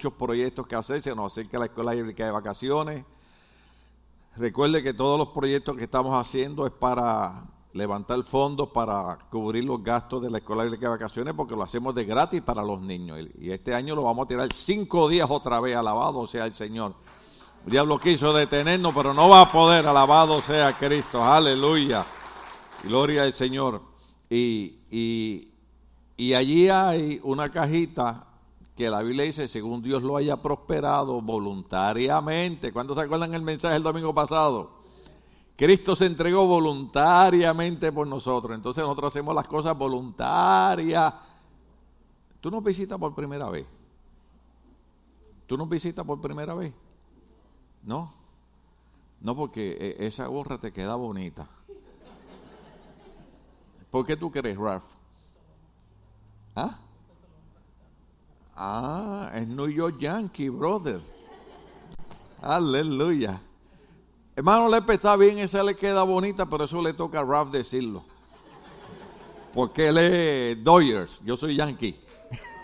muchos proyectos que hacer, se nos acerca la escuela bíblica de vacaciones. Recuerde que todos los proyectos que estamos haciendo es para levantar fondos para cubrir los gastos de la escuela bíblica de vacaciones porque lo hacemos de gratis para los niños. Y este año lo vamos a tirar cinco días otra vez, alabado sea el Señor. El diablo quiso detenernos, pero no va a poder, alabado sea Cristo, aleluya. Gloria al Señor. Y, y, y allí hay una cajita que la Biblia dice, según Dios lo haya prosperado voluntariamente. ¿Cuándo se acuerdan el mensaje el domingo pasado? Cristo se entregó voluntariamente por nosotros. Entonces nosotros hacemos las cosas voluntarias. Tú nos visitas por primera vez. Tú nos visitas por primera vez. No. No porque e, esa gorra te queda bonita. ¿Por qué tú crees, Ralph? ¿Ah? Ah, es New York Yankee, brother. Aleluya. Hermano Lepe está bien, esa le queda bonita, pero eso le toca a Ralph decirlo. Porque él es Dodgers, yo soy Yankee.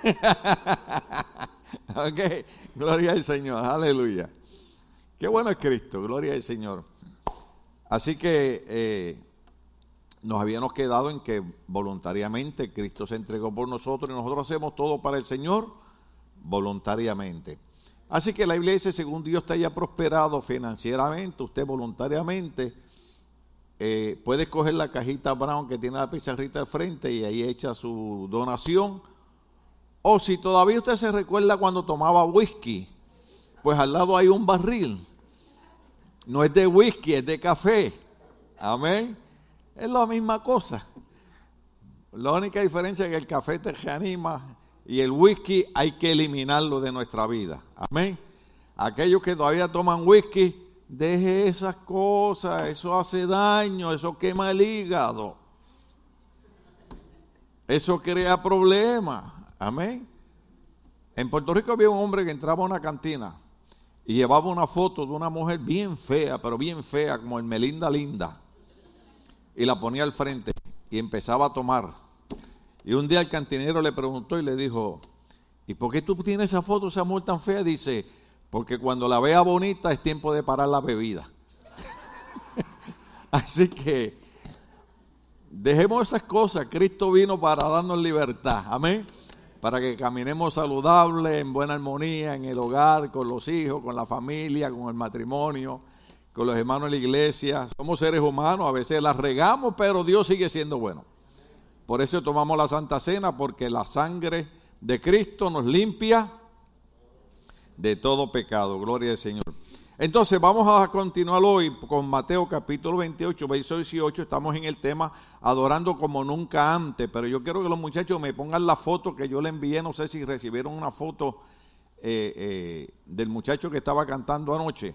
ok, gloria al Señor, aleluya. Qué bueno es Cristo, gloria al Señor. Así que eh, nos habíamos quedado en que voluntariamente Cristo se entregó por nosotros y nosotros hacemos todo para el Señor voluntariamente. Así que la dice, según Dios te haya prosperado financieramente, usted voluntariamente eh, puede coger la cajita brown que tiene la pizarrita al frente y ahí echa su donación. O si todavía usted se recuerda cuando tomaba whisky, pues al lado hay un barril. No es de whisky, es de café. Amén. Es la misma cosa. La única diferencia es que el café te reanima y el whisky hay que eliminarlo de nuestra vida. Amén. Aquellos que todavía toman whisky, deje esas cosas, eso hace daño, eso quema el hígado. Eso crea problemas. Amén. En Puerto Rico había un hombre que entraba a una cantina y llevaba una foto de una mujer bien fea, pero bien fea, como el Melinda Linda, y la ponía al frente y empezaba a tomar. Y un día el cantinero le preguntó y le dijo, ¿y por qué tú tienes esa foto, esa mujer tan fea? Dice, porque cuando la vea bonita es tiempo de parar la bebida. Así que dejemos esas cosas. Cristo vino para darnos libertad. Amén. Para que caminemos saludable, en buena armonía, en el hogar, con los hijos, con la familia, con el matrimonio, con los hermanos de la iglesia. Somos seres humanos, a veces las regamos, pero Dios sigue siendo bueno. Por eso tomamos la Santa Cena, porque la sangre de Cristo nos limpia de todo pecado. Gloria al Señor. Entonces vamos a continuar hoy con Mateo capítulo 28, verso 18. Estamos en el tema adorando como nunca antes, pero yo quiero que los muchachos me pongan la foto que yo le envié. No sé si recibieron una foto eh, eh, del muchacho que estaba cantando anoche.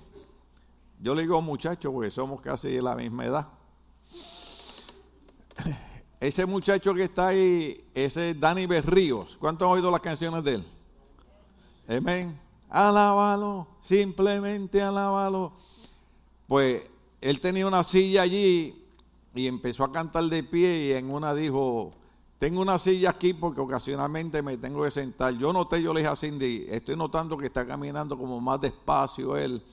Yo le digo muchacho porque somos casi de la misma edad. Ese muchacho que está ahí, ese es Dani Berríos. ¿Cuántos han oído las canciones de él? Amén. Alábalo, simplemente alábalo. Pues él tenía una silla allí y empezó a cantar de pie y en una dijo, tengo una silla aquí porque ocasionalmente me tengo que sentar. Yo noté, yo le dije a Cindy, estoy notando que está caminando como más despacio él.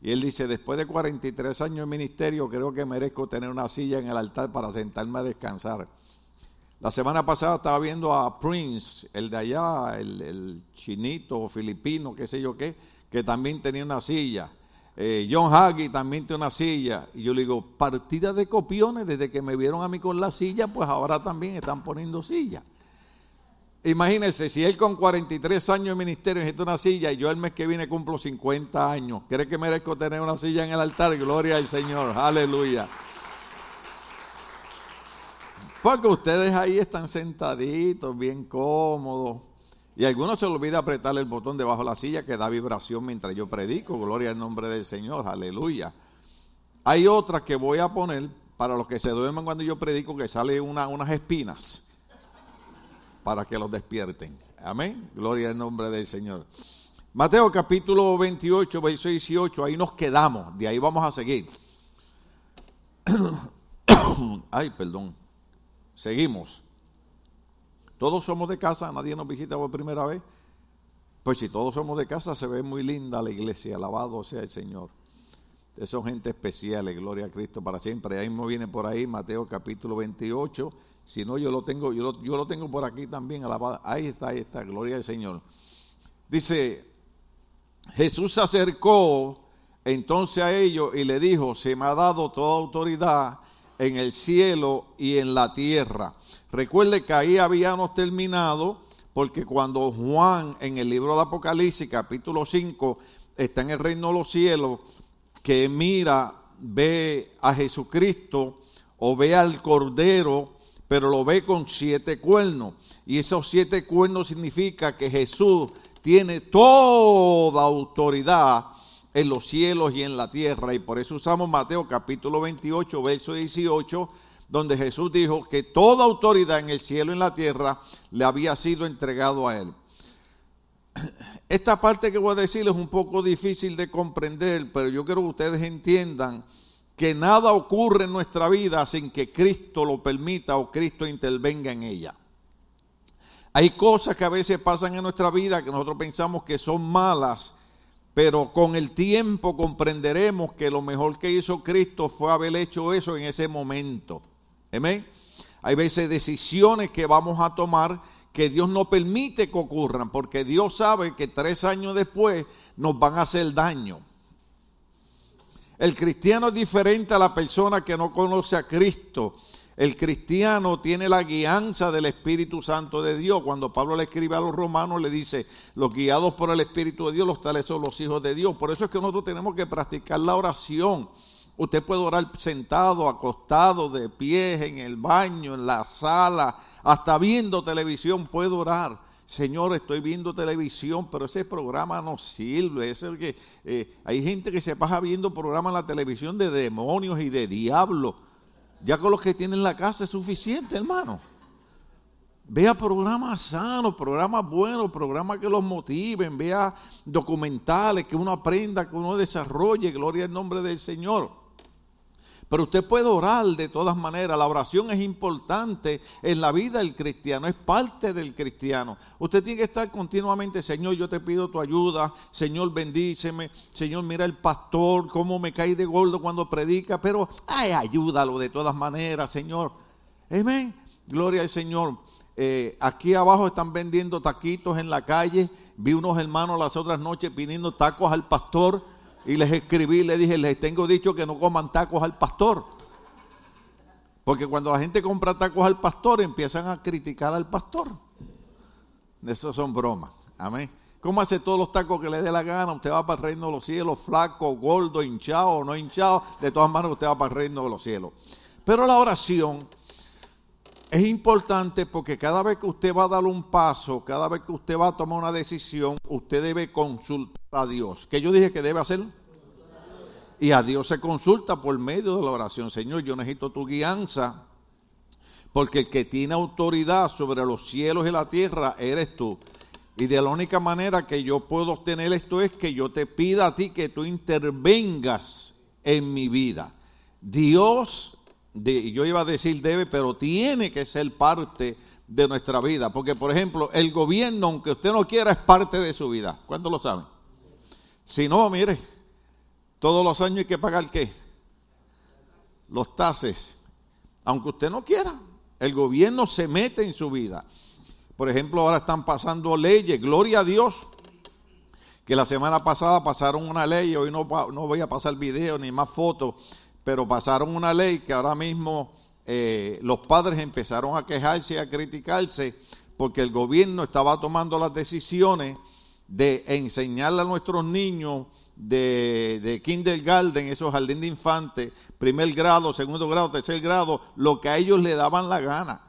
Y él dice, después de 43 años de ministerio, creo que merezco tener una silla en el altar para sentarme a descansar. La semana pasada estaba viendo a Prince, el de allá, el, chinito filipino, qué sé yo qué, que también tenía una silla. Eh, John Hagee también tiene una silla. Y yo le digo, partida de copiones, desde que me vieron a mí con la silla, pues ahora también están poniendo silla. Imagínense, si él con 43 años de ministerio necesita una silla y yo el mes que viene cumplo 50 años, ¿cree que merezco tener una silla en el altar? Gloria al Señor, aleluya. Porque ustedes ahí están sentaditos, bien cómodos. Y a algunos se olvida apretar el botón debajo de la silla que da vibración mientras yo predico. Gloria al nombre del Señor, aleluya. Hay otras que voy a poner para los que se duerman cuando yo predico que sale una, unas espinas para que los despierten. Amén. Gloria al nombre del Señor. Mateo capítulo 28, verso 18, ahí nos quedamos, de ahí vamos a seguir. Ay, perdón. Seguimos. Todos somos de casa, nadie nos visita por primera vez. Pues si todos somos de casa, se ve muy linda la iglesia, alabado sea el Señor. Son gente especial, gloria a Cristo para siempre. Ahí mismo viene por ahí Mateo capítulo 28. Si no, yo lo tengo, yo lo, yo lo tengo por aquí también, alabado. Ahí está, ahí está, gloria al Señor. Dice, Jesús se acercó entonces a ellos y le dijo, se me ha dado toda autoridad en el cielo y en la tierra. Recuerde que ahí habíamos terminado, porque cuando Juan en el libro de Apocalipsis, capítulo 5, está en el reino de los cielos, que mira, ve a Jesucristo o ve al Cordero, pero lo ve con siete cuernos. Y esos siete cuernos significa que Jesús tiene toda autoridad en los cielos y en la tierra. Y por eso usamos Mateo capítulo 28, verso 18, donde Jesús dijo que toda autoridad en el cielo y en la tierra le había sido entregado a él. Esta parte que voy a decir es un poco difícil de comprender, pero yo quiero que ustedes entiendan que nada ocurre en nuestra vida sin que Cristo lo permita o Cristo intervenga en ella. Hay cosas que a veces pasan en nuestra vida que nosotros pensamos que son malas, pero con el tiempo comprenderemos que lo mejor que hizo Cristo fue haber hecho eso en ese momento. Amén. Hay veces decisiones que vamos a tomar que Dios no permite que ocurran, porque Dios sabe que tres años después nos van a hacer daño. El cristiano es diferente a la persona que no conoce a Cristo. El cristiano tiene la guianza del Espíritu Santo de Dios. Cuando Pablo le escribe a los romanos, le dice, los guiados por el Espíritu de Dios, los tales son los hijos de Dios. Por eso es que nosotros tenemos que practicar la oración. Usted puede orar sentado, acostado, de pies, en el baño, en la sala, hasta viendo televisión puede orar. Señor, estoy viendo televisión, pero ese programa no sirve. Es el que eh, hay gente que se pasa viendo programas en la televisión de demonios y de diablos ya con los que tienen la casa es suficiente, hermano. Vea programas sanos, programas buenos, programas que los motiven, vea documentales que uno aprenda, que uno desarrolle, gloria al nombre del Señor. Pero usted puede orar de todas maneras. La oración es importante en la vida del cristiano, es parte del cristiano. Usted tiene que estar continuamente, Señor, yo te pido tu ayuda, Señor, bendíceme, Señor, mira el pastor, cómo me cae de gordo cuando predica, pero ay, ayúdalo de todas maneras, Señor. Amén. Gloria al Señor. Eh, aquí abajo están vendiendo taquitos en la calle. Vi unos hermanos las otras noches pidiendo tacos al pastor y les escribí, le dije, les tengo dicho que no coman tacos al pastor. Porque cuando la gente compra tacos al pastor, empiezan a criticar al pastor. Eso son bromas. Amén. ¿Cómo hace todos los tacos que le dé la gana? Usted va para el reino de los cielos, flaco, gordo, hinchado no hinchado. De todas maneras, usted va para el reino de los cielos. Pero la oración es importante porque cada vez que usted va a dar un paso, cada vez que usted va a tomar una decisión, usted debe consultar a Dios. ¿Qué yo dije que debe hacer? Y a Dios se consulta por medio de la oración. Señor, yo necesito tu guianza, porque el que tiene autoridad sobre los cielos y la tierra eres tú. Y de la única manera que yo puedo obtener esto es que yo te pida a ti que tú intervengas en mi vida. Dios, yo iba a decir debe, pero tiene que ser parte de nuestra vida. Porque, por ejemplo, el gobierno, aunque usted no quiera, es parte de su vida. ¿Cuántos lo saben? Si no, mire, todos los años hay que pagar qué? Los tases. Aunque usted no quiera, el gobierno se mete en su vida. Por ejemplo, ahora están pasando leyes, gloria a Dios, que la semana pasada pasaron una ley, hoy no, no voy a pasar video ni más fotos, pero pasaron una ley que ahora mismo eh, los padres empezaron a quejarse y a criticarse porque el gobierno estaba tomando las decisiones de enseñarle a nuestros niños de, de kindergarten, esos jardín de infantes, primer grado, segundo grado, tercer grado, lo que a ellos le daban la gana.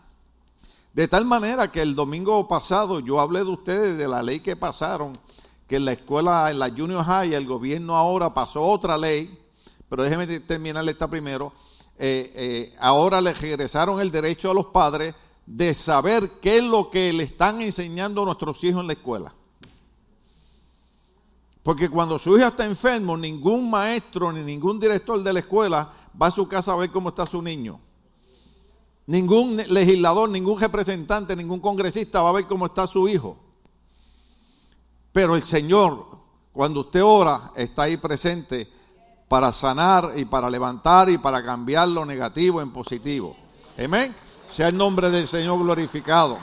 De tal manera que el domingo pasado yo hablé de ustedes de la ley que pasaron, que en la escuela, en la junior high, el gobierno ahora pasó otra ley, pero déjeme terminar esta primero, eh, eh, ahora le regresaron el derecho a los padres de saber qué es lo que le están enseñando a nuestros hijos en la escuela. Porque cuando su hijo está enfermo, ningún maestro ni ningún director de la escuela va a su casa a ver cómo está su niño. Ningún legislador, ningún representante, ningún congresista va a ver cómo está su hijo. Pero el Señor, cuando usted ora, está ahí presente para sanar y para levantar y para cambiar lo negativo en positivo. Amén. Sea el nombre del Señor glorificado.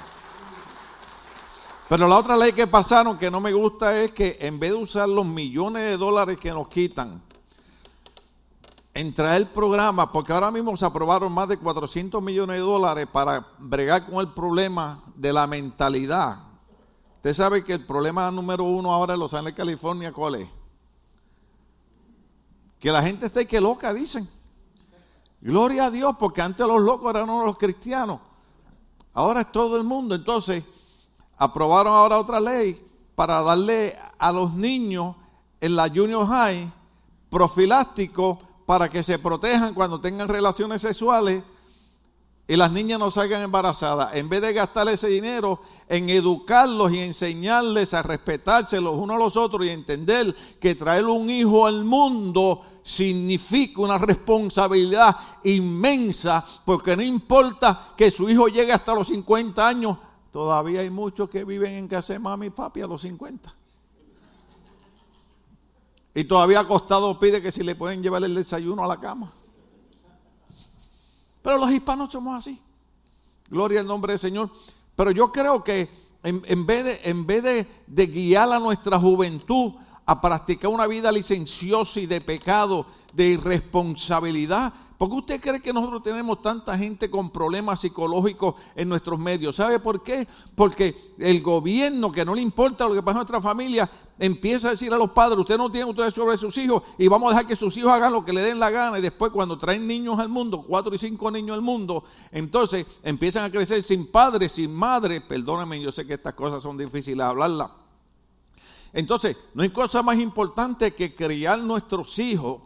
Pero la otra ley que pasaron que no me gusta es que en vez de usar los millones de dólares que nos quitan en traer programas, porque ahora mismo se aprobaron más de 400 millones de dólares para bregar con el problema de la mentalidad. Usted sabe que el problema número uno ahora en Los Ángeles, California, ¿cuál es? Que la gente está que loca, dicen. Gloria a Dios, porque antes los locos eran los cristianos. Ahora es todo el mundo. Entonces, aprobaron ahora otra ley para darle a los niños en la junior high profiláctico para que se protejan cuando tengan relaciones sexuales y las niñas no salgan embarazadas. En vez de gastar ese dinero en educarlos y enseñarles a respetarse los unos a los otros y entender que traer un hijo al mundo significa una responsabilidad inmensa, porque no importa que su hijo llegue hasta los 50 años, todavía hay muchos que viven en casa de mami y papi a los 50. Y todavía acostado pide que si le pueden llevar el desayuno a la cama. Pero los hispanos somos así. Gloria al nombre del Señor. Pero yo creo que en, vez, de, en vez de, de guiar a nuestra juventud a practicar una vida licenciosa y de pecado, de irresponsabilidad, ¿Por qué usted cree que nosotros tenemos tanta gente con problemas psicológicos en nuestros medios? ¿Sabe por qué? Porque el gobierno, que no le importa lo que pasa en nuestra familia, empieza a decir a los padres, usted no tiene autoridad sobre sus hijos y vamos a dejar que sus hijos hagan lo que le den la gana y después cuando traen niños al mundo, cuatro y cinco niños al mundo, entonces empiezan a crecer sin padre, sin madre. Perdóname, yo sé que estas cosas son difíciles de hablarlas. Entonces, no hay cosa más importante que criar nuestros hijos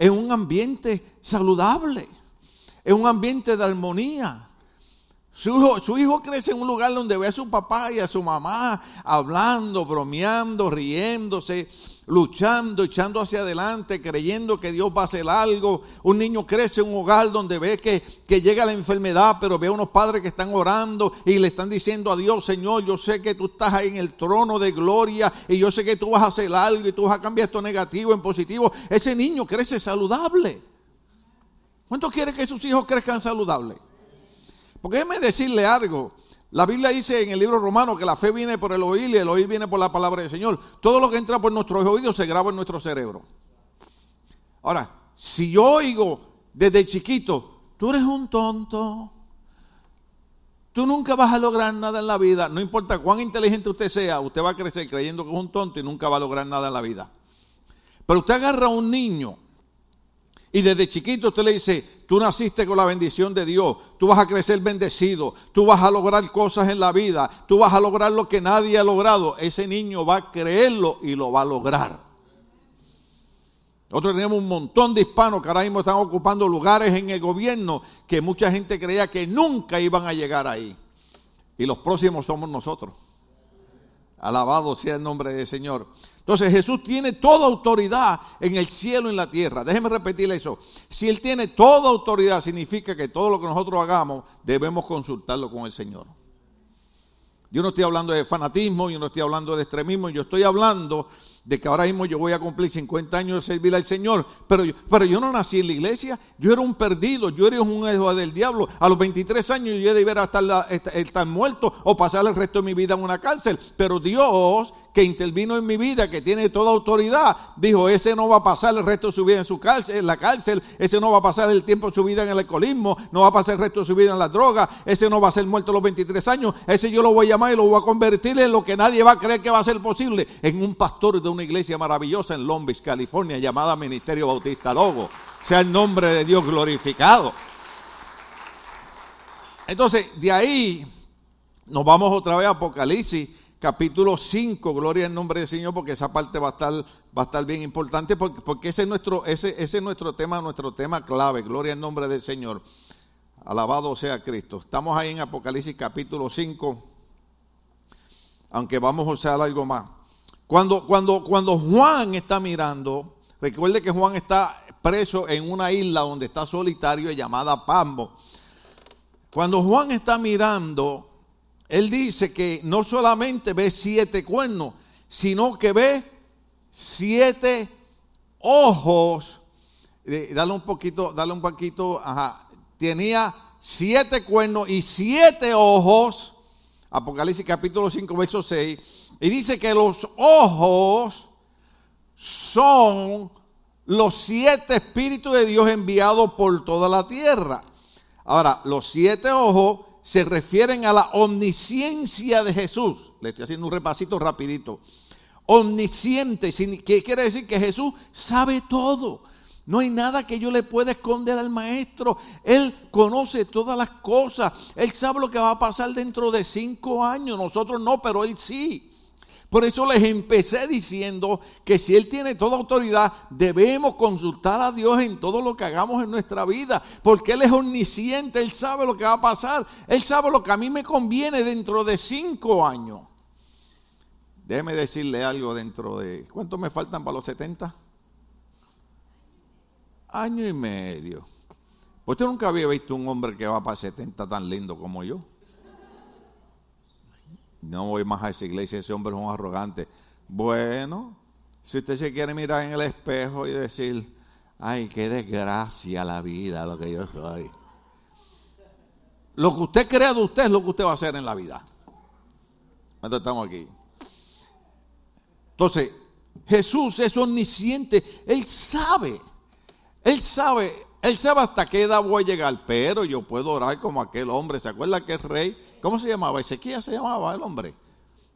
en un ambiente saludable, en un ambiente de armonía. Su hijo, su hijo, crece en un lugar donde ve a su papá y a su mamá hablando, bromeando, riéndose, luchando, echando hacia adelante, creyendo que Dios va a hacer algo. Un niño crece en un hogar donde ve que, que llega la enfermedad, pero ve a unos padres que están orando y le están diciendo a Dios, Señor, yo sé que tú estás ahí en el trono de gloria y yo sé que tú vas a hacer algo y tú vas a cambiar esto negativo en positivo. Ese niño crece saludable. ¿Cuánto quiere que sus hijos crezcan saludables? Porque déjeme decirle algo. La Biblia dice en el libro romano que la fe viene por el oír y el oír viene por la palabra del Señor. Todo lo que entra por nuestros oídos se graba en nuestro cerebro. Ahora, si yo oigo desde chiquito, tú eres un tonto, tú nunca vas a lograr nada en la vida, no importa cuán inteligente usted sea, usted va a crecer creyendo que es un tonto y nunca va a lograr nada en la vida. Pero usted agarra a un niño y desde chiquito usted le dice, tú naciste con la bendición de Dios, tú vas a crecer bendecido, tú vas a lograr cosas en la vida, tú vas a lograr lo que nadie ha logrado. Ese niño va a creerlo y lo va a lograr. Nosotros tenemos un montón de hispanos que ahora mismo están ocupando lugares en el gobierno que mucha gente creía que nunca iban a llegar ahí. Y los próximos somos nosotros. Alabado sea el nombre del Señor. Entonces Jesús tiene toda autoridad en el cielo y en la tierra. Déjeme repetirle eso. Si Él tiene toda autoridad, significa que todo lo que nosotros hagamos debemos consultarlo con el Señor. Yo no estoy hablando de fanatismo, yo no estoy hablando de extremismo, yo estoy hablando de que ahora mismo yo voy a cumplir 50 años de servir al Señor, pero yo, pero yo no nací en la iglesia, yo era un perdido, yo era un hijo del diablo. A los 23 años yo debería estar, estar muerto o pasar el resto de mi vida en una cárcel, pero Dios que intervino en mi vida, que tiene toda autoridad, dijo, ese no va a pasar el resto de su vida en su cárcel, en la cárcel, ese no va a pasar el tiempo de su vida en el alcoholismo, no va a pasar el resto de su vida en la droga, ese no va a ser muerto a los 23 años, ese yo lo voy a llamar y lo voy a convertir en lo que nadie va a creer que va a ser posible, en un pastor de una iglesia maravillosa en Long Beach, California, llamada Ministerio Bautista Logo. Sea el nombre de Dios glorificado. Entonces, de ahí nos vamos otra vez a Apocalipsis capítulo 5, gloria al nombre del Señor, porque esa parte va a estar, va a estar bien importante, porque, porque ese, es nuestro, ese, ese es nuestro tema, nuestro tema clave, gloria al nombre del Señor. Alabado sea Cristo. Estamos ahí en Apocalipsis capítulo 5, aunque vamos a usar algo más. Cuando, cuando, cuando Juan está mirando, recuerde que Juan está preso en una isla donde está solitario llamada Pambo. Cuando Juan está mirando, él dice que no solamente ve siete cuernos, sino que ve siete ojos. dale un poquito, dale un poquito, ajá. Tenía siete cuernos y siete ojos. Apocalipsis capítulo 5, verso 6. Y dice que los ojos son los siete espíritus de Dios enviados por toda la tierra. Ahora, los siete ojos se refieren a la omnisciencia de Jesús. Le estoy haciendo un repasito rapidito. Omnisciente, ¿qué quiere decir? Que Jesús sabe todo. No hay nada que yo le pueda esconder al maestro. Él conoce todas las cosas. Él sabe lo que va a pasar dentro de cinco años. Nosotros no, pero él sí. Por eso les empecé diciendo que si Él tiene toda autoridad, debemos consultar a Dios en todo lo que hagamos en nuestra vida, porque Él es omnisciente, Él sabe lo que va a pasar, Él sabe lo que a mí me conviene dentro de cinco años. Déjeme decirle algo dentro de... ¿Cuánto me faltan para los 70? Año y medio. Usted nunca había visto un hombre que va para 70 tan lindo como yo. No voy más a esa iglesia, ese hombre es un arrogante. Bueno, si usted se quiere mirar en el espejo y decir, ay, qué desgracia la vida, lo que yo soy. Lo que usted crea de usted es lo que usted va a hacer en la vida. Entonces estamos aquí. Entonces, Jesús es omnisciente, Él sabe, Él sabe él sabe hasta qué edad voy a llegar, pero yo puedo orar como aquel hombre. ¿Se acuerda que el rey? ¿Cómo se llamaba? Ezequiel se llamaba el hombre.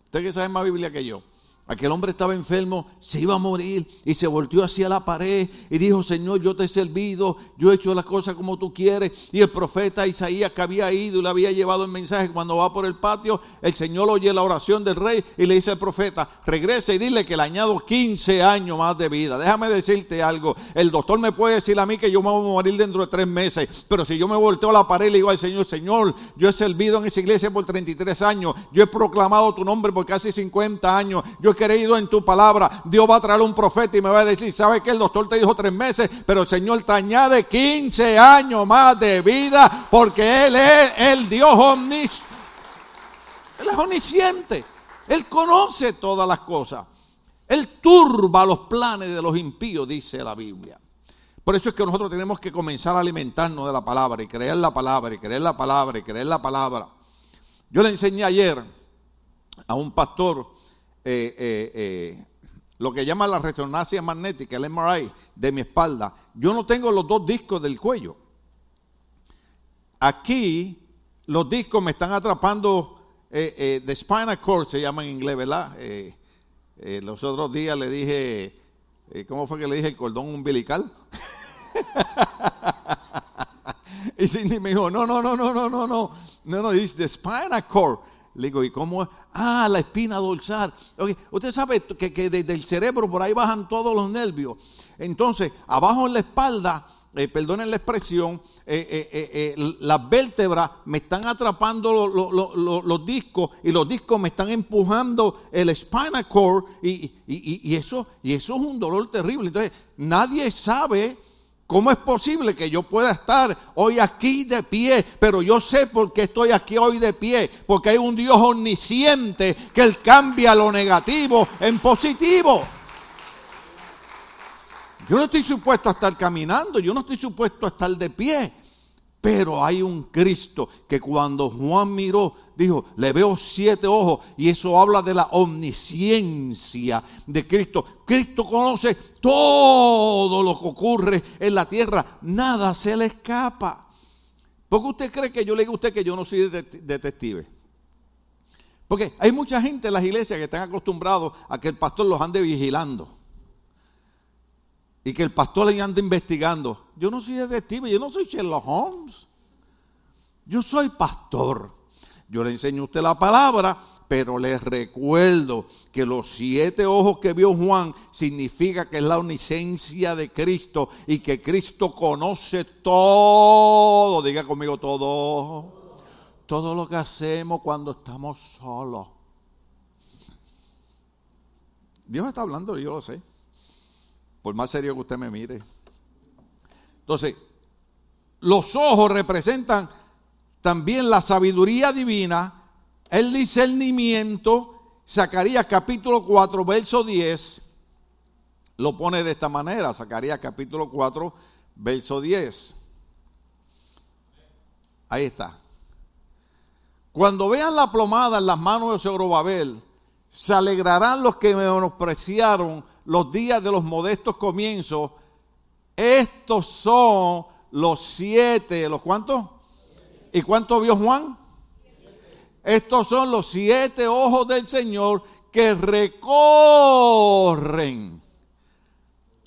Usted que sabe más Biblia que yo. Aquel hombre estaba enfermo, se iba a morir y se volteó hacia la pared y dijo, Señor, yo te he servido, yo he hecho las cosas como tú quieres. Y el profeta Isaías que había ido y le había llevado el mensaje, cuando va por el patio, el Señor oye la oración del rey y le dice al profeta, regrese y dile que le añado 15 años más de vida. Déjame decirte algo, el doctor me puede decir a mí que yo me voy a morir dentro de tres meses, pero si yo me volteo a la pared y le digo al Señor, Señor, yo he servido en esa iglesia por 33 años, yo he proclamado tu nombre por casi 50 años, yo creído en tu palabra. Dios va a traer un profeta y me va a decir, ¿sabe que el doctor te dijo tres meses? Pero el Señor te añade 15 años más de vida porque Él es el Dios. Él es omnisciente. Él conoce todas las cosas. Él turba los planes de los impíos, dice la Biblia. Por eso es que nosotros tenemos que comenzar a alimentarnos de la palabra y creer la palabra y creer la palabra y creer la palabra. Yo le enseñé ayer a un pastor eh, eh, eh, lo que llama la resonancia magnética, el MRI de mi espalda. Yo no tengo los dos discos del cuello. Aquí los discos me están atrapando de spinal cord, se llama en inglés, ¿verdad? los otros días le dije, ¿cómo fue que le dije el cordón umbilical? y Cindy me dijo, no, no, no, no, no, no, no, no, no, dice the spinal cord. Le digo, ¿y cómo? Ah, la espina dorsal. Usted sabe que, que, desde el cerebro por ahí bajan todos los nervios. Entonces, abajo en la espalda, eh, perdonen la expresión, eh, eh, las vértebras me están atrapando los discos y los discos me están empujando el spinal cord y, y, eso, y eso es un dolor terrible. Entonces, nadie sabe ¿Cómo es posible que yo pueda estar hoy aquí de pie? Pero yo sé por qué estoy aquí hoy de pie. Porque hay un Dios omnisciente que Él cambia lo negativo en positivo. Yo no estoy supuesto a estar caminando, yo no estoy supuesto a estar de pie. Pero hay un Cristo que cuando Juan miró, dijo, le veo siete ojos y eso habla de la omnisciencia de Cristo. Cristo conoce todo lo que ocurre en la tierra, nada se le escapa. ¿Por qué usted cree que yo le digo a usted que yo no soy detective? Porque hay mucha gente en las iglesias que están acostumbrados a que el pastor los ande vigilando y que el pastor le anda investigando. Yo no soy detective, yo no soy Sherlock Holmes. Yo soy pastor. Yo le enseño a usted la palabra, pero les recuerdo que los siete ojos que vio Juan significa que es la omnisciencia de Cristo y que Cristo conoce todo. Diga conmigo todo. Todo lo que hacemos cuando estamos solos. Dios está hablando, yo lo sé por más serio que usted me mire. Entonces, los ojos representan también la sabiduría divina, el discernimiento Zacarías capítulo 4, verso 10, lo pone de esta manera, Zacarías capítulo 4, verso 10. Ahí está. Cuando vean la plomada en las manos de Zorobabel, se alegrarán los que menospreciaron los días de los modestos comienzos. Estos son los siete, ¿los cuántos? ¿Y cuánto vio Juan? Estos son los siete ojos del Señor que recorren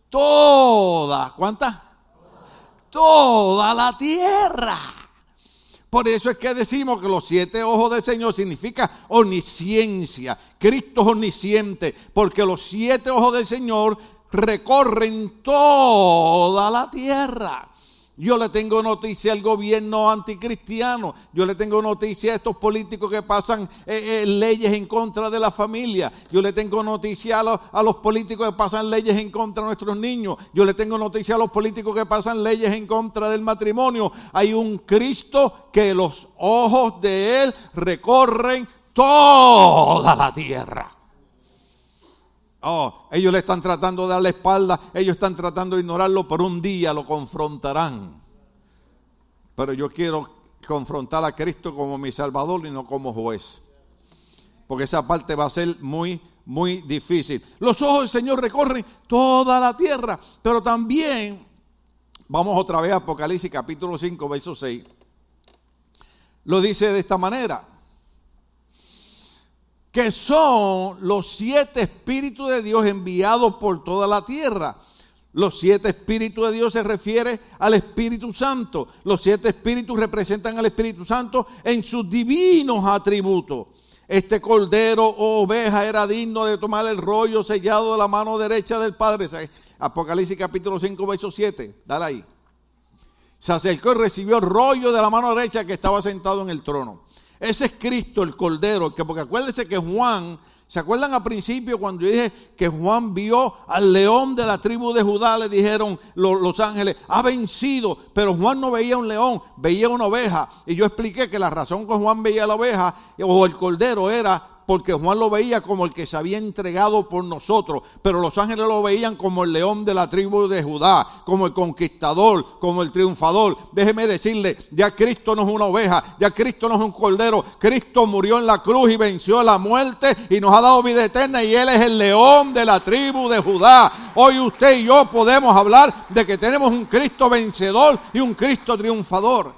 toda, ¿cuántas? Toda la tierra. Por eso es que decimos que los siete ojos del Señor significa omnisciencia. Cristo es omnisciente, porque los siete ojos del Señor recorren toda la tierra. Yo le tengo noticia al gobierno anticristiano. Yo le tengo noticia a estos políticos que pasan eh, eh, leyes en contra de la familia. Yo le tengo noticia a los, políticos que pasan leyes en contra de nuestros niños. Yo le tengo noticia a los políticos que pasan leyes en contra del matrimonio. Hay un Cristo que los ojos de Él recorren toda la tierra. Oh, ellos le están tratando de dar la espalda, ellos están tratando de ignorarlo, pero un día lo confrontarán. Pero yo quiero confrontar a Cristo como mi Salvador y no como juez. Porque esa parte va a ser muy, muy difícil. Los ojos del Señor recorren toda la tierra, pero también, vamos otra vez a Apocalipsis capítulo 5, verso 6, lo dice de esta manera que son los siete espíritus de Dios enviados por toda la tierra. Los siete espíritus de Dios se refiere al Espíritu Santo. Los siete espíritus representan al Espíritu Santo en sus divinos atributos. Este cordero o oveja era digno de tomar el rollo sellado de la mano derecha del Padre. Apocalipsis capítulo 5, verso 7. Dale ahí. Se acercó y recibió el rollo de la mano derecha que estaba sentado en el trono. Ese es Cristo, el Cordero, que porque acuérdense que Juan, ¿se acuerdan al principio cuando yo dije que Juan vio al león de la tribu de Judá? Le dijeron los, los, ángeles, ha vencido, pero Juan no veía un león, veía una oveja. Y yo expliqué que la razón que Juan veía la oveja o el Cordero era porque Juan lo veía como el que se había entregado por nosotros, pero los ángeles lo veían como el león de la tribu de Judá, como el conquistador, como el triunfador. Déjeme decirle, ya Cristo no es una oveja, ya Cristo no es un cordero, Cristo murió en la cruz y venció la muerte y nos ha dado vida eterna y Él es el león de la tribu de Judá. Hoy usted y yo podemos hablar de que tenemos un Cristo vencedor y un Cristo triunfador.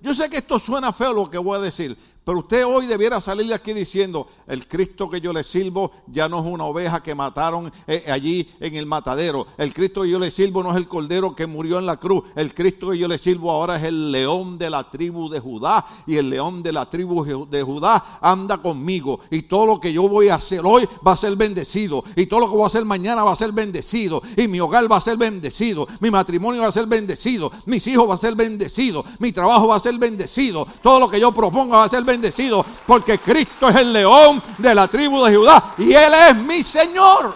Yo sé que esto suena feo lo que voy a decir, pero usted hoy debiera salir de aquí diciendo, el Cristo que yo le sirvo ya no es una oveja que mataron eh, allí en el matadero. El Cristo que yo le sirvo no es el cordero que murió en la cruz. El Cristo que yo le sirvo ahora es el león de la tribu de Judá. Y el león de la tribu de Judá anda conmigo. Y todo lo que yo voy a hacer hoy va a ser bendecido. Y todo lo que voy a hacer mañana va a ser bendecido. Y mi hogar va a ser bendecido. Mi matrimonio va a ser bendecido. Mis hijos va a ser bendecido. Mi trabajo va a ser bendecido. Todo lo que yo proponga va a ser bendecido bendecido porque Cristo es el león de la tribu de Judá y Él es mi Señor.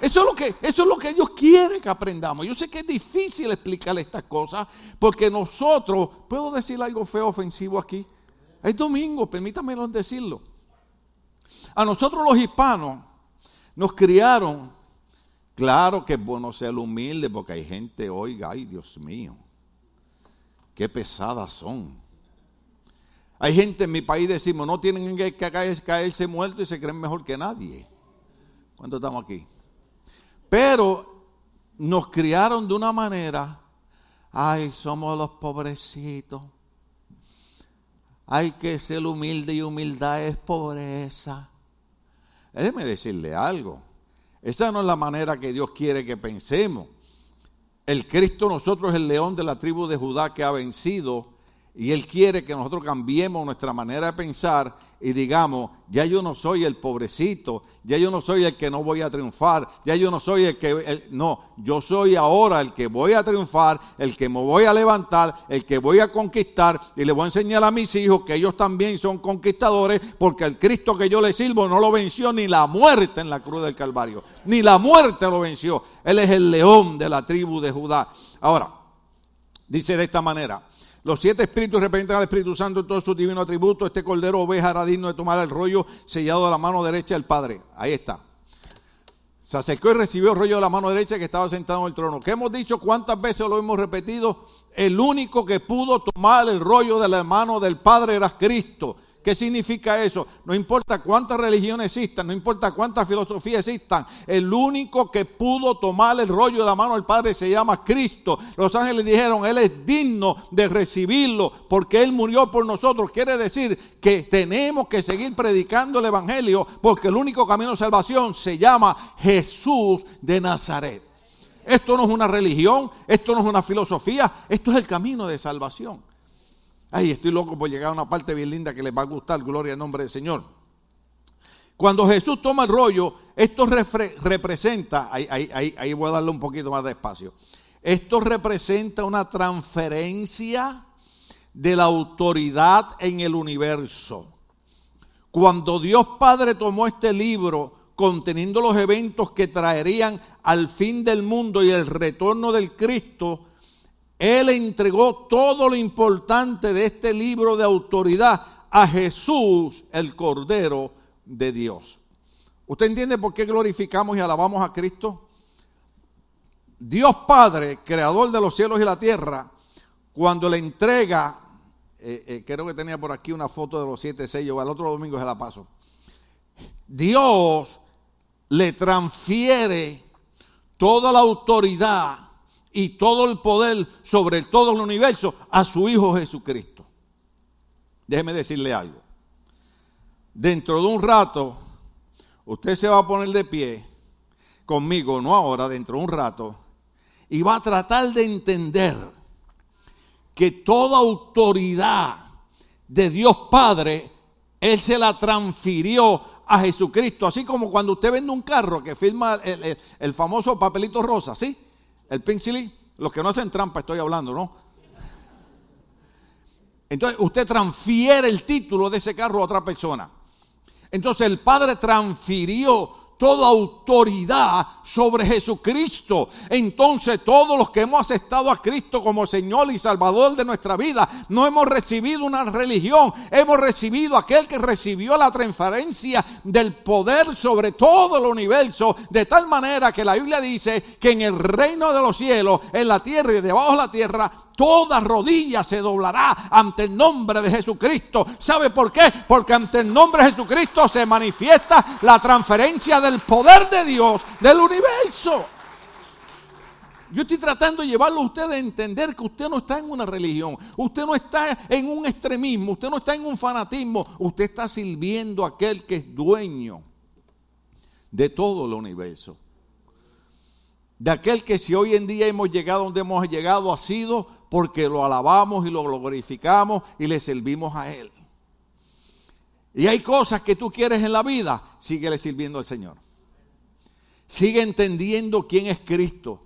Eso es, lo que, eso es lo que Dios quiere que aprendamos. Yo sé que es difícil explicarle estas cosas porque nosotros, ¿puedo decir algo feo, ofensivo aquí? Es domingo, permítanme decirlo. A nosotros los hispanos nos criaron, claro que es bueno ser humilde porque hay gente, oiga, ay Dios mío, qué pesadas son. Hay gente en mi país, decimos, no tienen que caerse muertos y se creen mejor que nadie. ¿Cuánto estamos aquí? Pero nos criaron de una manera, ay, somos los pobrecitos. Hay que ser humilde y humildad es pobreza. Déjeme decirle algo. Esa no es la manera que Dios quiere que pensemos. El Cristo nosotros es el león de la tribu de Judá que ha vencido y Él quiere que nosotros cambiemos nuestra manera de pensar y digamos, ya yo no soy el pobrecito, ya yo no soy el que no voy a triunfar, ya yo no soy el que... no, yo soy ahora el que voy a triunfar, el que me voy a levantar, el que voy a conquistar y le voy a enseñar a mis hijos que ellos también son conquistadores porque el Cristo que yo le sirvo no lo venció ni la muerte en la cruz del Calvario, ni la muerte lo venció. Él es el león de la tribu de Judá. Ahora, dice de esta manera, Los siete espíritus representan al Espíritu Santo en todos sus divinos atributos. Este cordero oveja era digno de tomar el rollo sellado de la mano derecha del Padre. Ahí está. Se acercó y recibió el rollo de la mano derecha que estaba sentado en el trono. ¿Qué hemos dicho? ¿Cuántas veces lo hemos repetido? El único que pudo tomar el rollo de la mano del Padre era Cristo. ¿Qué significa eso? No importa cuántas religiones existan, no importa cuántas filosofías existan, el único que pudo tomar el rollo de la mano del Padre se llama Cristo. Los ángeles dijeron, Él es digno de recibirlo porque Él murió por nosotros. Quiere decir que tenemos que seguir predicando el Evangelio porque el único camino de salvación se llama Jesús de Nazaret. Esto no es una religión, esto no es una filosofía, esto es el camino de salvación. Ay, estoy loco por llegar a una parte bien linda que les va a gustar, gloria al nombre del Señor. Cuando Jesús toma el rollo, esto representa, ahí, ahí, voy a darle un poquito más de espacio, esto representa una transferencia de la autoridad en el universo. Cuando Dios Padre tomó este libro conteniendo los eventos que traerían al fin del mundo y el retorno del Cristo, él entregó todo lo importante de este libro de autoridad a Jesús, el Cordero de Dios. ¿Usted entiende por qué glorificamos y alabamos a Cristo? Dios Padre, creador de los cielos y la tierra, cuando le entrega, eh, eh, creo que tenía por aquí una foto de los siete sellos, al otro domingo se la paso. Dios le transfiere toda la autoridad y todo el poder sobre todo el universo a su Hijo Jesucristo. Déjeme decirle algo. Dentro de un rato, usted se va a poner de pie conmigo, no ahora, dentro de un rato, y va a tratar de entender que toda autoridad de Dios Padre, Él se la transfirió a Jesucristo. Así como cuando usted vende un carro que firma el, famoso papelito rosa, ¿sí? El pink los que no hacen trampa estoy hablando, ¿no? Entonces usted transfiere el título de ese carro a otra persona. Entonces el Padre transfirió toda autoridad sobre Jesucristo. Entonces todos los que hemos aceptado a Cristo como Señor y Salvador de nuestra vida, no hemos recibido una religión, hemos recibido aquel que recibió la transferencia del poder sobre todo el universo, de tal manera que la Biblia dice que en el reino de los cielos, en la tierra y debajo de la tierra, toda rodilla se doblará ante el nombre de Jesucristo. ¿Sabe por qué? Porque ante el nombre de Jesucristo se manifiesta la transferencia del poder de Dios del universo. Yo estoy tratando de llevarlo a usted a entender que usted no está en una religión, usted no está en un extremismo, usted no está en un fanatismo, usted está sirviendo a aquel que es dueño de todo el universo. De aquel que si hoy en día hemos llegado donde hemos llegado ha sido porque lo alabamos y lo glorificamos y le servimos a Él. Y hay cosas que tú quieres en la vida, síguele sirviendo al Señor. Sigue entendiendo quién es Cristo.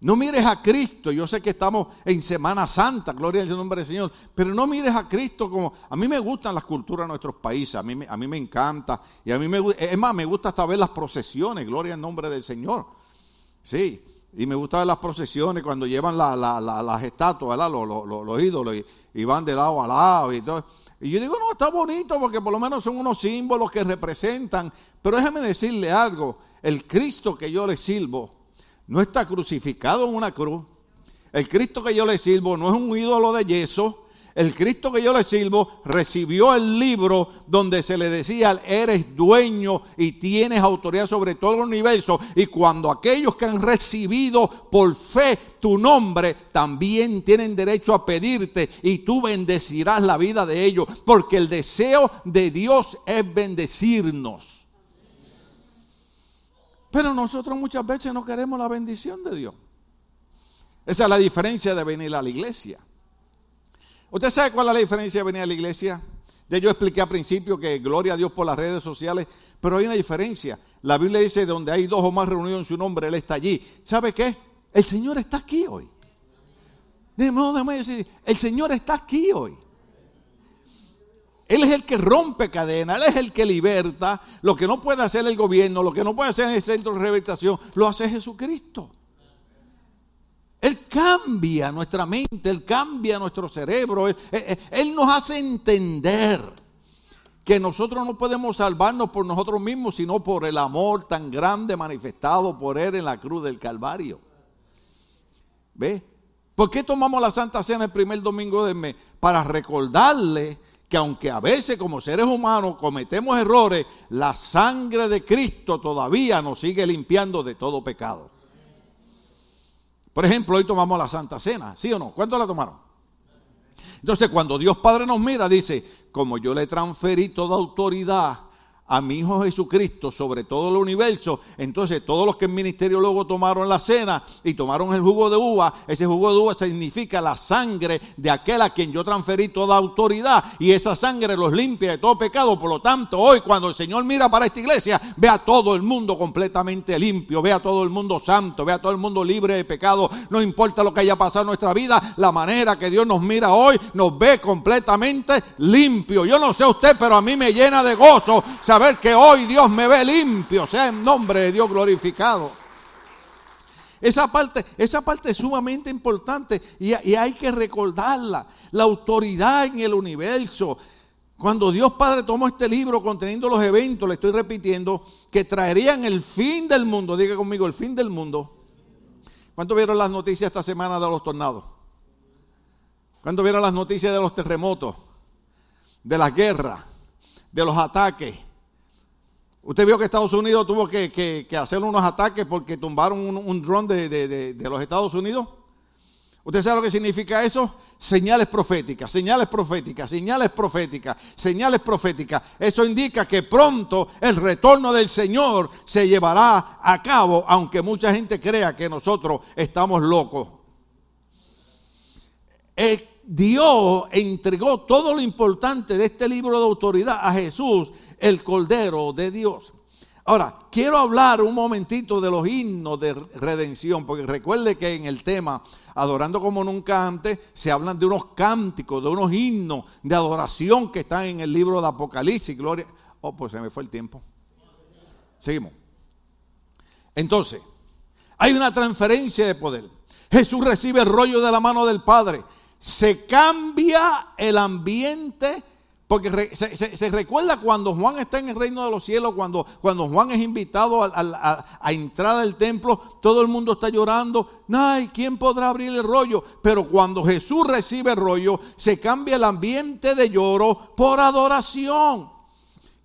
No mires a Cristo, yo sé que estamos en Semana Santa, gloria al nombre del Señor, pero no mires a Cristo como, a mí me gustan las culturas de nuestros países, a mí, a mí me encanta, y a mí me es más, me gusta hasta ver las procesiones, gloria al nombre del Señor. Sí, y me gustan las procesiones cuando llevan las estatuas, Los, ídolos y, van de lado a lado y todo. Y yo digo, no, está bonito porque por lo menos son unos símbolos que representan. Pero déjeme decirle algo, el Cristo que yo le sirvo no está crucificado en una cruz. El Cristo que yo le sirvo no es un ídolo de yeso. El Cristo que yo le sirvo recibió el libro donde se le decía, eres dueño y tienes autoridad sobre todo el universo. Y cuando aquellos que han recibido por fe tu nombre, también tienen derecho a pedirte y tú bendecirás la vida de ellos. Porque el deseo de Dios es bendecirnos. Pero nosotros muchas veces no queremos la bendición de Dios. Esa es la diferencia de venir a la iglesia. ¿Usted sabe cuál es la diferencia de venir a la iglesia? Ya yo expliqué al principio que gloria a Dios por las redes sociales, pero hay una diferencia. La Biblia dice, donde hay dos o más reunidos en su nombre, Él está allí. ¿Sabe qué? El Señor está aquí hoy. Déjame decir, el Señor está aquí hoy. Él es el que rompe cadenas, Él es el que liberta. Lo que no puede hacer el gobierno, lo que no puede hacer el centro de rehabilitación, lo hace Jesucristo. Él cambia nuestra mente, Él cambia nuestro cerebro, Él, nos hace entender que nosotros no podemos salvarnos por nosotros mismos, sino por el amor tan grande manifestado por Él en la cruz del Calvario. ¿Ve? ¿Por qué tomamos la Santa Cena el primer domingo del mes? Para recordarle que aunque a veces como seres humanos cometemos errores, la sangre de Cristo todavía nos sigue limpiando de todo pecado. Por ejemplo, hoy tomamos la Santa Cena, ¿sí o no? ¿Cuántos la tomaron? Entonces, cuando Dios Padre nos mira, dice, como yo le transferí toda autoridad a mi Hijo Jesucristo sobre todo el universo, entonces todos los que en ministerio luego tomaron la cena y tomaron el jugo de uva, ese jugo de uva significa la sangre de aquel a quien yo transferí toda autoridad y esa sangre los limpia de todo pecado. Por lo tanto, hoy cuando el Señor mira para esta iglesia, ve a todo el mundo completamente limpio, ve a todo el mundo santo, ve a todo el mundo libre de pecado. No importa lo que haya pasado en nuestra vida, la manera que Dios nos mira hoy nos ve completamente limpio. Yo no sé usted, pero a mí me llena de gozo saber que hoy Dios me ve limpio, sea en nombre de Dios glorificado. Esa parte, esa parte es sumamente importante y, y, hay que recordarla. La autoridad en el universo. Cuando Dios Padre tomó este libro conteniendo los eventos, le estoy repitiendo, que traerían el fin del mundo. Diga conmigo, el fin del mundo. ¿Cuánto vieron las noticias esta semana de los tornados? ¿Cuánto vieron las noticias de los terremotos? De las guerras, de los ataques Usted vio que Estados Unidos tuvo que, hacer unos ataques porque tumbaron un, un dron de, los Estados Unidos. ¿Usted sabe lo que significa eso? Señales proféticas, señales proféticas, señales proféticas, señales proféticas. Eso indica que pronto el retorno del Señor se llevará a cabo, aunque mucha gente crea que nosotros estamos locos. Eh, Dios entregó todo lo importante de este libro de autoridad a Jesús el Cordero de Dios. Ahora, quiero hablar un momentito de los himnos de redención, porque recuerde que en el tema Adorando como nunca antes se hablan de unos cánticos, de unos himnos de adoración que están en el libro de Apocalipsis. Gloria. Oh, pues se me fue el tiempo. Seguimos. Entonces, hay una transferencia de poder. Jesús recibe el rollo de la mano del Padre. Se cambia el ambiente porque se, recuerda cuando Juan está en el reino de los cielos, cuando, cuando Juan es invitado a, entrar al templo, todo el mundo está llorando. Ay, ¿quién podrá abrir el rollo? Pero cuando Jesús recibe el rollo, se cambia el ambiente de lloro por adoración.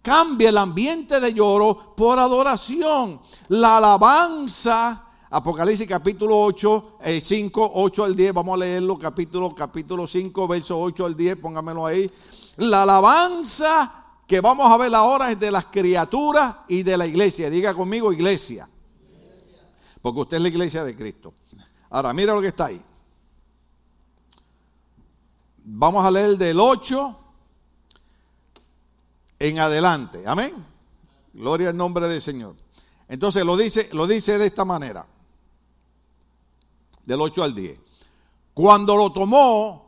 Cambia el ambiente de lloro por adoración. La alabanza Apocalipsis capítulo 8, 5, 8 al 10, vamos a leerlo, capítulo, capítulo 5, verso 8 al 10, póngamelo ahí. La alabanza que vamos a ver ahora es de las criaturas y de la iglesia. Diga conmigo iglesia. Porque usted es la iglesia de Cristo. Ahora, mira lo que está ahí. Vamos a leer del 8 en adelante. Amén. Gloria al nombre del Señor. Entonces lo dice, lo dice de esta manera del 8 al 10. Cuando lo tomó,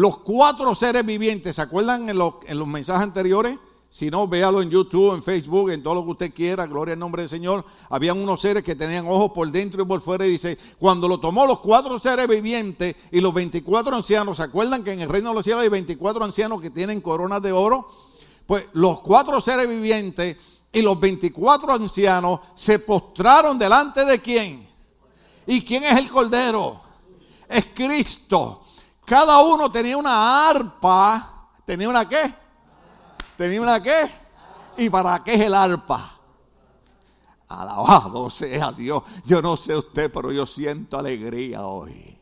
los cuatro seres vivientes, ¿se acuerdan en los, en los mensajes anteriores? Si no, véalo en YouTube, en Facebook, en todo lo que usted quiera, gloria al nombre del Señor. Habían unos seres que tenían ojos por dentro y por fuera. Y dice, cuando lo tomó los cuatro seres vivientes y los 24 ancianos, ¿se acuerdan que en el reino de los cielos hay 24 ancianos que tienen coronas de oro? Pues los cuatro seres vivientes y los 24 ancianos se postraron delante de quién? ¿Y quién es el Cordero? Es Cristo. Cada uno tenía una arpa. ¿Tenía una qué? ¿Tenía una qué? ¿Y para qué es el arpa? Alabado sea Dios. Yo no sé usted, pero yo siento alegría hoy.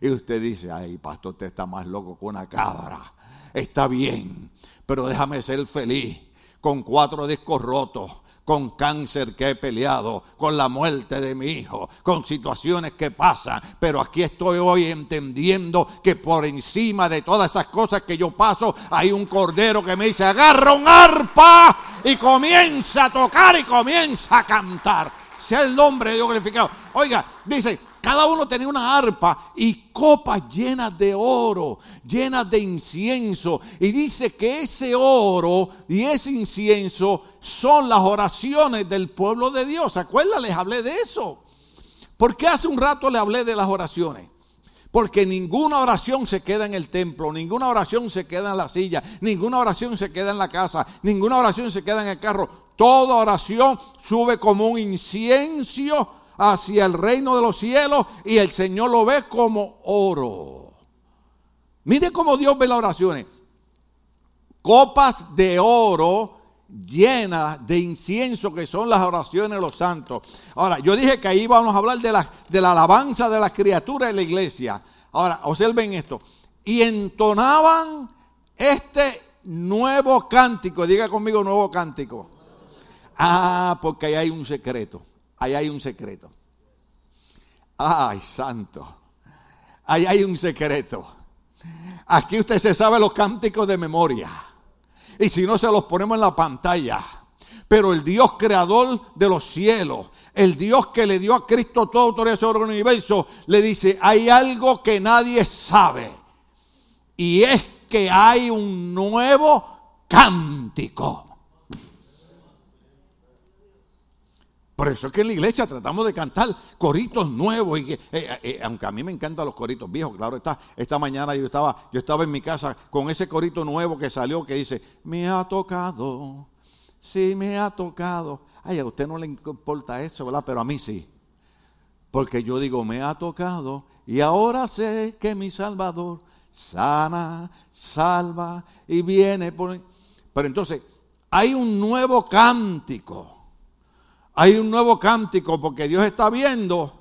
Y usted dice, ay, pastor, usted está más loco que una cabra. Está bien, pero déjame ser feliz con cuatro discos rotos con cáncer que he peleado, con la muerte de mi hijo, con situaciones que pasan, pero aquí estoy hoy entendiendo que por encima de todas esas cosas que yo paso, hay un cordero que me dice, agarra un arpa y comienza a tocar y comienza a cantar. Sea el nombre de Dios glorificado. Oiga, dice, cada uno tenía una arpa y copas llenas de oro, llenas de incienso. Y dice que ese oro y ese incienso son las oraciones del pueblo de Dios. ¿Se acuerdan? Les hablé de eso. ¿Por qué hace un rato le hablé de las oraciones? Porque ninguna oración se queda en el templo, ninguna oración se queda en la silla, ninguna oración se queda en la casa, ninguna oración se queda en el carro. Toda oración sube como un incienso hacia el reino de los cielos y el Señor lo ve como oro. Mire cómo Dios ve las oraciones. Copas de oro llenas de incienso que son las oraciones de los santos. Ahora, yo dije que ahí vamos a hablar de la, de la alabanza de las criaturas de la iglesia. Ahora, observen esto. Y entonaban este nuevo cántico. Diga conmigo nuevo cántico. Ah, porque ahí hay un secreto. Ahí hay un secreto. Ay, santo. Ahí hay un secreto. Aquí usted se sabe los cánticos de memoria. Y si no, se los ponemos en la pantalla. Pero el Dios creador de los cielos, el Dios que le dio a Cristo toda autoridad sobre el universo, le dice, hay algo que nadie sabe. Y es que hay un nuevo cántico. Por eso es que en la iglesia tratamos de cantar coritos nuevos. Y eh, eh, eh, aunque a mí me encantan los coritos viejos, claro está. Esta mañana yo estaba, yo estaba en mi casa con ese corito nuevo que salió que dice, me ha tocado, sí me ha tocado. Ay, a usted no le importa eso, ¿verdad? Pero a mí sí. Porque yo digo, me ha tocado y ahora sé que mi Salvador sana, salva y viene. Pero entonces, hay un nuevo cántico hay un nuevo cántico porque Dios está viendo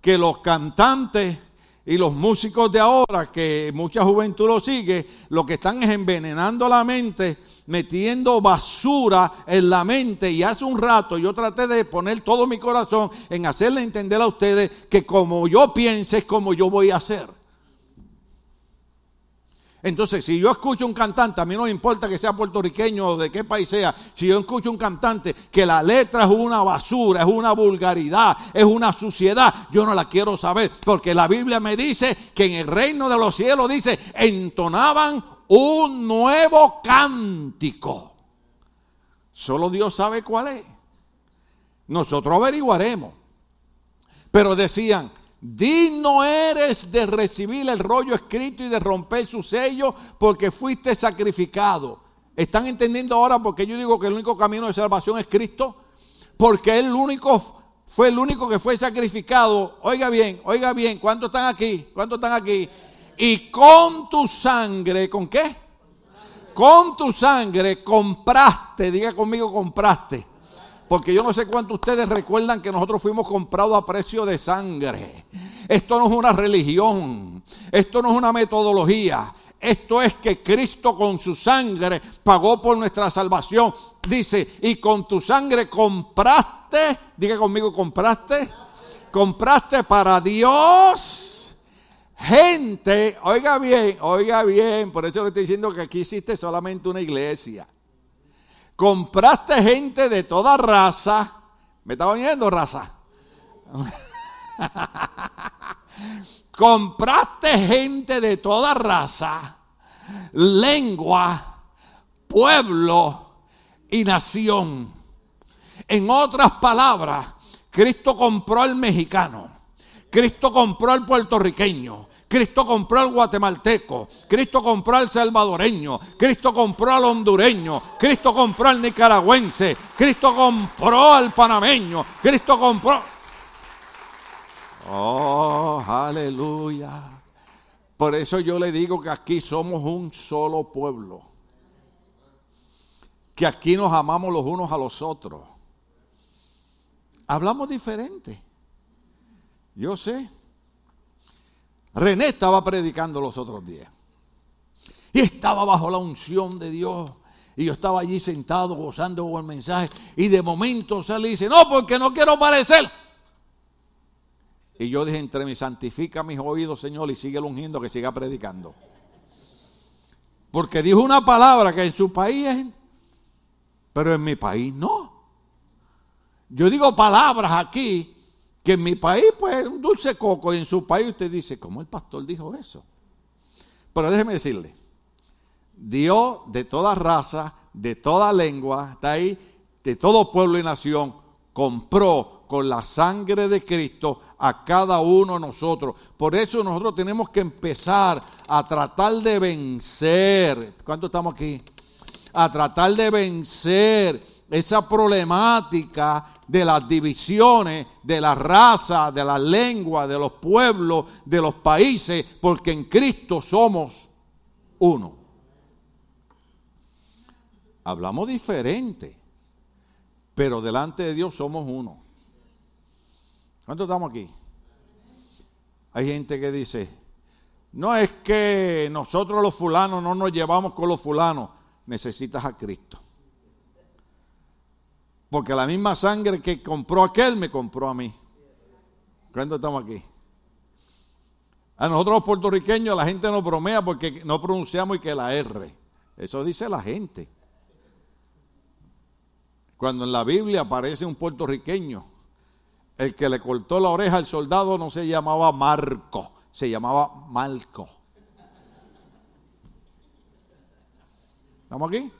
que los cantantes y los músicos de ahora, que mucha juventud lo sigue, lo que están es envenenando la mente, metiendo basura en la mente. Y hace un rato yo traté de poner todo mi corazón en hacerle entender a ustedes que como yo piense es como yo voy a hacer. Entonces, si yo escucho un cantante, a mí no me importa que sea puertorriqueño o de qué país sea, si yo escucho un cantante que la letra es una basura, es una vulgaridad, es una suciedad, yo no la quiero saber, porque la Biblia me dice que en el reino de los cielos dice, entonaban un nuevo cántico. Solo Dios sabe cuál es. Nosotros averiguaremos. Pero decían, Digno eres de recibir el rollo escrito y de romper su sello porque fuiste sacrificado. ¿Están entendiendo ahora por qué yo digo que el único camino de salvación es Cristo? Porque él único fue el único que fue sacrificado. Oiga bien, oiga bien, ¿cuántos están aquí? ¿Cuántos están aquí? Y con tu sangre, ¿con qué? Con tu sangre compraste, diga conmigo compraste porque yo no sé cuánto ustedes recuerdan que nosotros fuimos comprados a precio de sangre. Esto no es una religión. Esto no es una metodología. Esto es que Cristo con su sangre pagó por nuestra salvación. Dice, y con tu sangre compraste, diga conmigo, compraste, compraste para Dios gente, oiga bien, oiga bien, por eso le estoy diciendo que aquí existe solamente una iglesia. Compraste gente de toda raza. ¿Me estaba viendo raza? Compraste gente de toda raza, lengua, pueblo y nación. En otras palabras, Cristo compró al mexicano, Cristo compró al puertorriqueño, Cristo compró al guatemalteco, Cristo compró al salvadoreño, Cristo compró al hondureño, Cristo compró al nicaragüense, Cristo compró al panameño, Cristo compró... Oh, aleluya. Por eso yo le digo que aquí somos un solo pueblo. Que aquí nos amamos los unos a los otros. Hablamos diferente. Yo sé. René estaba predicando los otros días. Y estaba bajo la unción de Dios. Y yo estaba allí sentado gozando con el mensaje. Y de momento sale y dice, no, porque no quiero parecer. Y yo dije entre mí, santifica mis oídos, Señor, y sigue ungiendo que siga predicando. Porque dijo una palabra que en su país es, pero en mi país no. Yo digo palabras aquí que en mi país, pues, un dulce coco, y en su país usted dice, ¿cómo el pastor dijo eso? Pero déjeme decirle, Dios de toda raza, de toda lengua, está ahí, de todo pueblo y nación, compró con la sangre de Cristo a cada uno de nosotros. Por eso nosotros tenemos que empezar a tratar de vencer. ¿Cuánto estamos aquí? A tratar de vencer esa problemática de las divisiones, de la raza, de la lengua, de los pueblos, de los países, porque en Cristo somos uno. Hablamos diferente, pero delante de Dios somos uno. ¿Cuántos estamos aquí? Hay gente que dice, no es que nosotros los fulanos no nos llevamos con los fulanos, necesitas a Cristo. Porque la misma sangre que compró aquel me compró a mí. ¿Cuántos estamos aquí? A nosotros los puertorriqueños la gente nos bromea porque no pronunciamos y que la R. Eso dice la gente. Cuando en la Biblia aparece un puertorriqueño, el que le cortó la oreja al soldado no se llamaba Marco, se llamaba Malco. ¿Estamos aquí?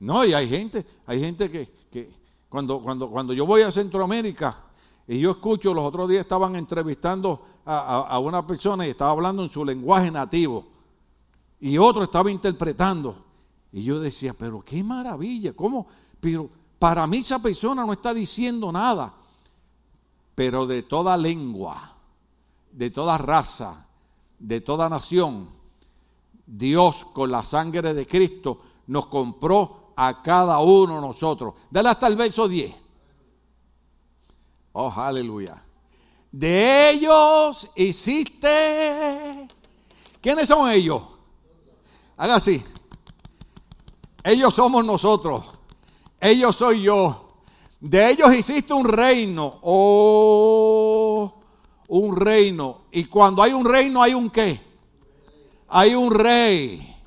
No, y hay gente, hay gente que, cuando, cuando, cuando yo voy a Centroamérica y yo escucho, los otros días estaban entrevistando a, una persona y estaba hablando en su lenguaje nativo y otro estaba interpretando. Y yo decía, pero qué maravilla, ¿cómo? Pero para mí esa persona no está diciendo nada, pero de toda lengua, de toda raza, de toda nación, Dios con la sangre de Cristo nos compró a cada uno de nosotros. Dale hasta el verso 10. Oh, aleluya. De ellos hiciste. ¿Quiénes son ellos? Haga así. Ellos somos nosotros. Ellos soy yo. De ellos hiciste un reino. Oh, un reino. Y cuando hay un reino, hay un qué? Hay un rey.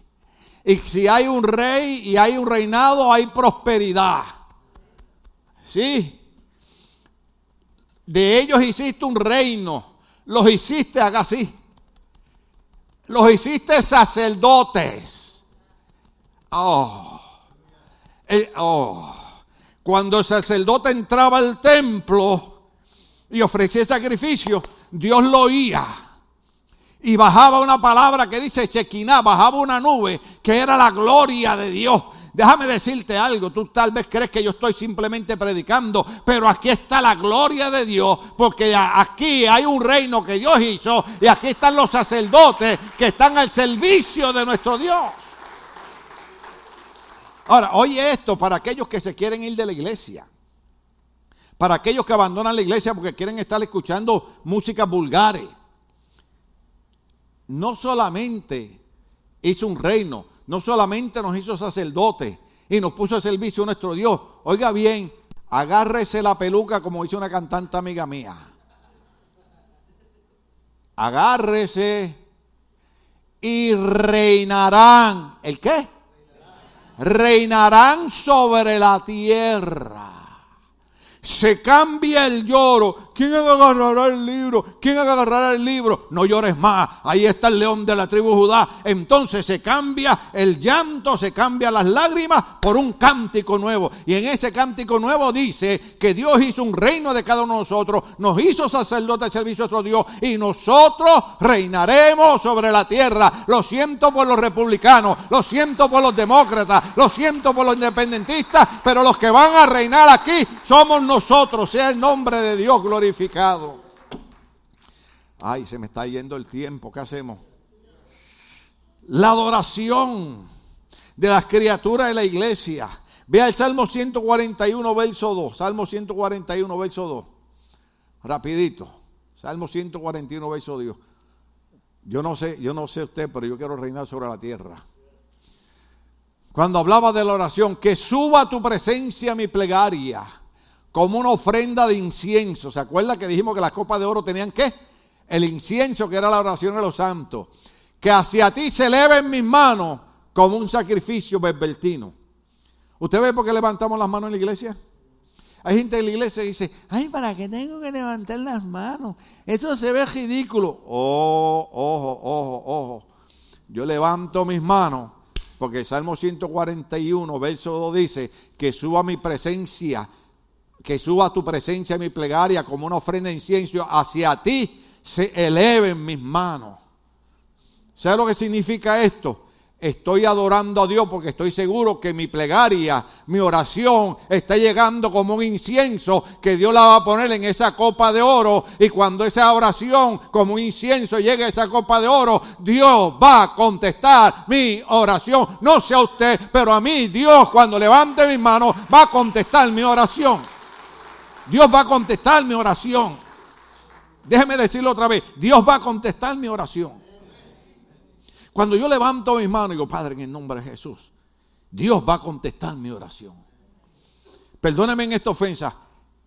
Y si hay un rey y hay un reinado, hay prosperidad. ¿Sí? De ellos hiciste un reino. Los hiciste, haga así. Los hiciste sacerdotes. Oh. oh. Cuando el sacerdote entraba al templo y ofrecía sacrificio, Dios lo oía y bajaba una palabra que dice Chequiná, bajaba una nube que era la gloria de Dios. Déjame decirte algo, tú tal vez crees que yo estoy simplemente predicando, pero aquí está la gloria de Dios, porque aquí hay un reino que Dios hizo y aquí están los sacerdotes que están al servicio de nuestro Dios. Ahora, oye esto para aquellos que se quieren ir de la iglesia, para aquellos que abandonan la iglesia porque quieren estar escuchando música vulgares no solamente hizo un reino, no solamente nos hizo sacerdotes y nos puso a servicio a nuestro Dios. Oiga bien, agárrese la peluca como dice una cantante amiga mía. Agárrese y reinarán. ¿El qué? Reinarán sobre la tierra se cambia el lloro. ¿Quién agarrará el libro? ¿Quién agarrará el libro? No llores más. Ahí está el león de la tribu Judá. Entonces se cambia el llanto, se cambia las lágrimas por un cántico nuevo. Y en ese cántico nuevo dice que Dios hizo un reino de cada uno de nosotros, nos hizo sacerdote de servicio a otro Dios y nosotros reinaremos sobre la tierra. Lo siento por los republicanos, lo siento por los demócratas, lo siento por los independentistas, pero los que van a reinar aquí somos nosotros, sea el nombre de Dios glorificado. Ay, se me está yendo el tiempo, ¿qué hacemos? La adoración de las criaturas de la iglesia. Vea el Salmo 141, verso 2. Salmo 141, verso 2. Rapidito. Salmo 141, verso 2. Yo no sé, yo no sé usted, pero yo quiero reinar sobre la tierra. Cuando hablaba de la oración, que suba tu presencia mi plegaria como una ofrenda de incienso. ¿Se acuerda que dijimos que las copas de oro tenían qué? El incienso que era la oración de los santos. Que hacia ti se eleven mis manos como un sacrificio berbertino. ¿Usted ve por qué levantamos las manos en la iglesia? Hay gente en la iglesia que dice, ay, ¿para qué tengo que levantar las manos? Eso se ve ridículo. Oh, ojo, ojo, ojo. Yo levanto mis manos porque el Salmo 141, verso 2 dice, que suba mi presencia que suba tu presencia en mi plegaria como una ofrenda de incienso hacia ti, se eleven mis manos. ¿Sabes lo que significa esto? Estoy adorando a Dios porque estoy seguro que mi plegaria, mi oración está llegando como un incienso que Dios la va a poner en esa copa de oro. Y cuando esa oración como un incienso llegue a esa copa de oro, Dios va a contestar mi oración. No sé a usted, pero a mí Dios cuando levante mis manos va a contestar mi oración. Dios va a contestar mi oración. Déjeme decirlo otra vez. Dios va a contestar mi oración. Cuando yo levanto mis manos y digo, Padre, en el nombre de Jesús, Dios va a contestar mi oración. Perdóneme en esta ofensa.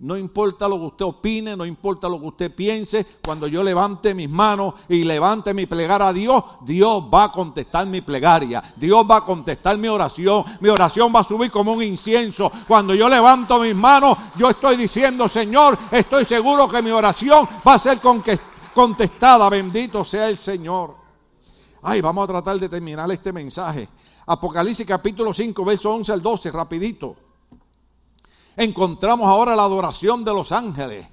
No importa lo que usted opine, no importa lo que usted piense, cuando yo levante mis manos y levante mi plegar a Dios, Dios va a contestar mi plegaria, Dios va a contestar mi oración, mi oración va a subir como un incienso. Cuando yo levanto mis manos, yo estoy diciendo, Señor, estoy seguro que mi oración va a ser contestada, bendito sea el Señor. Ay, vamos a tratar de terminar este mensaje. Apocalipsis capítulo 5, verso 11 al 12, rapidito. Encontramos ahora la adoración de los ángeles.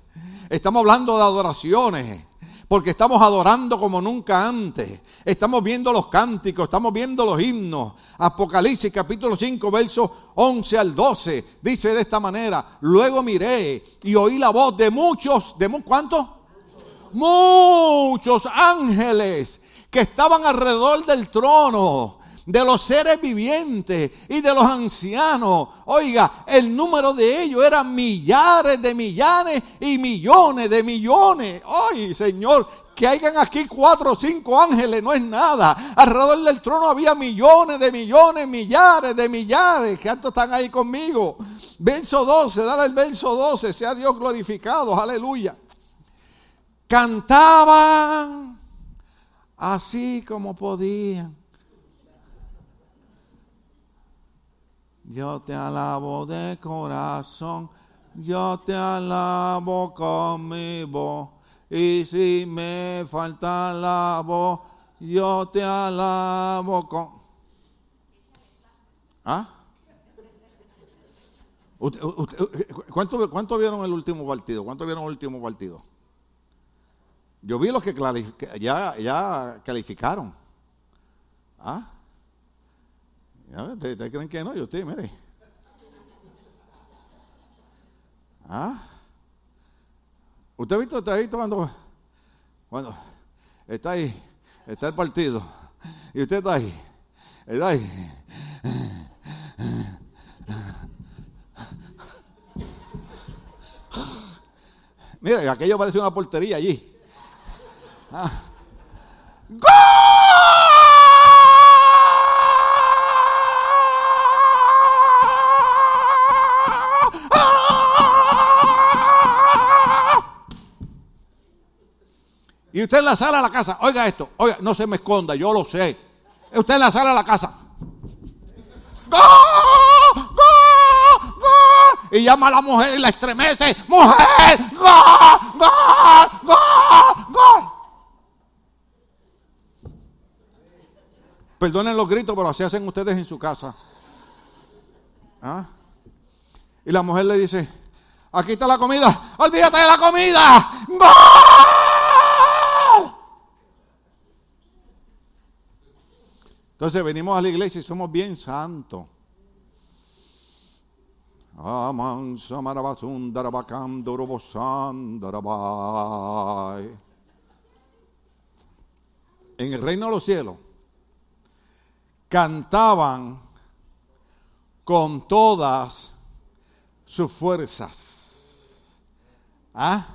Estamos hablando de adoraciones porque estamos adorando como nunca antes. Estamos viendo los cánticos, estamos viendo los himnos. Apocalipsis capítulo 5, verso 11 al 12, dice de esta manera, luego miré y oí la voz de muchos, ¿de cuántos? Muchos ángeles que estaban alrededor del trono, de los seres vivientes y de los ancianos. Oiga, el número de ellos era millares de millares y millones de millones. Ay, Señor, que hayan aquí cuatro o cinco ángeles no es nada. Alrededor del trono había millones de millones, millares de millares. que ¿Cuántos están ahí conmigo? Verso 12, dale el verso 12, sea Dios glorificado, aleluya. Cantaban así como podían. Yo te alabo de corazón, yo te alabo con mi voz. Y si me falta la voz, yo te alabo con... ¿Ah? ¿Cuánto, ¿Cuánto vieron el último partido? ¿Cuánto vieron el último partido? Yo vi los que ya, ya calificaron. ¿Ah? ¿Ustedes creen que no? Yo estoy, mire. ¿Ah? ¿Usted ha visto, está ahí tomando? Bueno, está ahí, está el partido. Y usted está ahí, está ahí. Mire, aquello parece una portería allí. Y usted en la sala de la casa, oiga esto, oiga, no se me esconda, yo lo sé. Usted en la sala de la casa. Y llama a la mujer y la estremece. ¡Mujer! ¡Gol! ¡Gol! ¡Gol! ¡Gol! Perdonen los gritos, pero así hacen ustedes en su casa. ¿Ah? Y la mujer le dice, aquí está la comida, olvídate de la comida. Entonces venimos a la iglesia y somos bien santos. En el reino de los cielos cantaban con todas sus fuerzas. ¿Ah?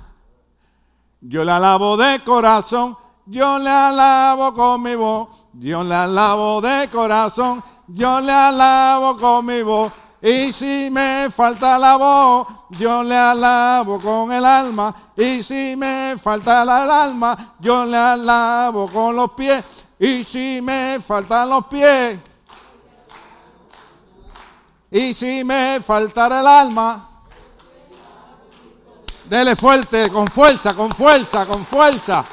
Yo le alabo de corazón, yo le alabo con mi voz, yo le alabo de corazón, yo le alabo con mi voz. Y si me falta la voz, yo le alabo con el alma. Y si me falta el alma, yo le alabo con los pies. Y si me faltan los pies, y si me faltara el alma, dele fuerte, con fuerza, con fuerza, con fuerza,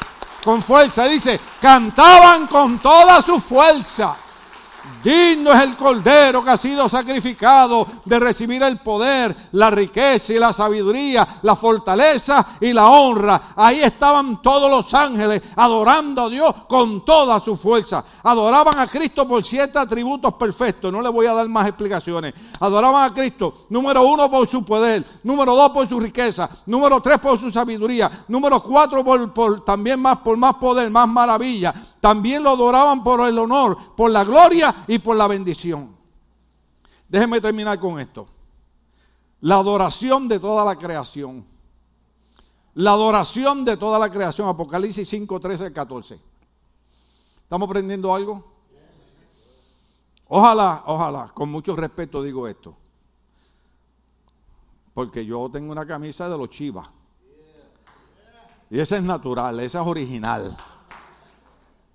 con fuerza. Dice, cantaban con toda su fuerza. Digno es el cordero que ha sido sacrificado de recibir el poder, la riqueza y la sabiduría, la fortaleza y la honra. Ahí estaban todos los ángeles adorando a Dios con toda su fuerza. Adoraban a Cristo por siete atributos perfectos. No le voy a dar más explicaciones. Adoraban a Cristo, número uno, por su poder. Número dos, por su riqueza. Número tres, por su sabiduría. Número cuatro, por, también más, por más poder, más maravilla. También lo adoraban por el honor, por la gloria y por la bendición. Déjenme terminar con esto. La adoración de toda la creación. La adoración de toda la creación. Apocalipsis 5, 13, 14. ¿Estamos aprendiendo algo? Ojalá, ojalá, con mucho respeto digo esto. Porque yo tengo una camisa de los chivas. Y esa es natural, esa es original.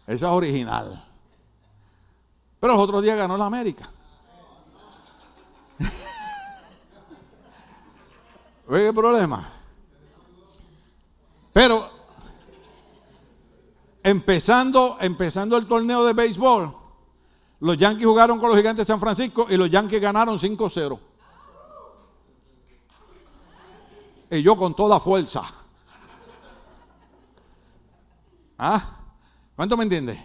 Esa es original. Pero los otros días ganó la América. ¿Ve el problema? Pero empezando, empezando el torneo de béisbol, los Yankees jugaron con los gigantes de San Francisco y los Yankees ganaron 5-0. Y yo con toda fuerza. ¿Ah? ¿Cuánto me entiende?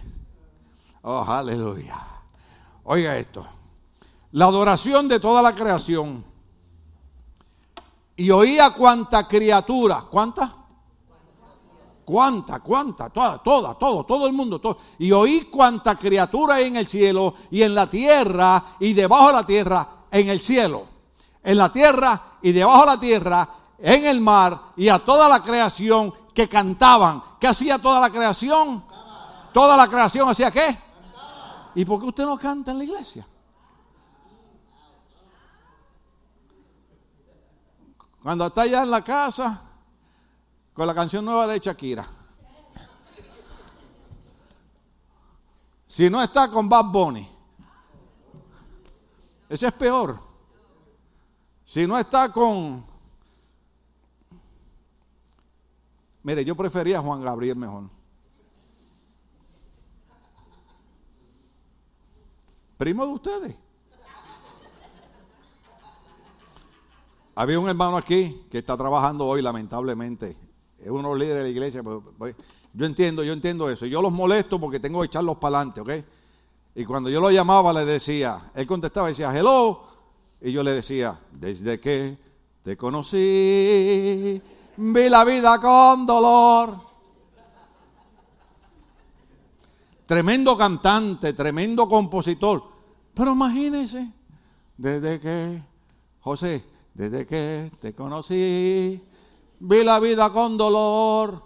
Oh, aleluya. Oiga esto. La adoración de toda la creación. Y oía cuánta criatura. ¿Cuánta? ¿Cuánta? ¿Cuánta? Toda, toda, todo, todo el mundo. Todo. Y oí cuánta criatura hay en el cielo y en la tierra y debajo de la tierra, en el cielo. En la tierra y debajo de la tierra, en el mar y a toda la creación que cantaban. ¿Qué hacía toda la creación? Toda la creación hacía qué? ¿Y por qué usted no canta en la iglesia? Cuando está allá en la casa con la canción nueva de Shakira. Si no está con Bad Bunny. Ese es peor. Si no está con... Mire, yo prefería a Juan Gabriel mejor. Primo de ustedes. Había un hermano aquí que está trabajando hoy, lamentablemente. Es uno de los líderes de la iglesia. Pues, yo entiendo, yo entiendo eso. Yo los molesto porque tengo que echarlos para adelante, ¿ok? Y cuando yo lo llamaba, le decía, él contestaba decía, hello. Y yo le decía, desde que te conocí, vi la vida con dolor. Tremendo cantante, tremendo compositor. Pero imagínense, desde que, José, desde que te conocí, vi la vida con dolor.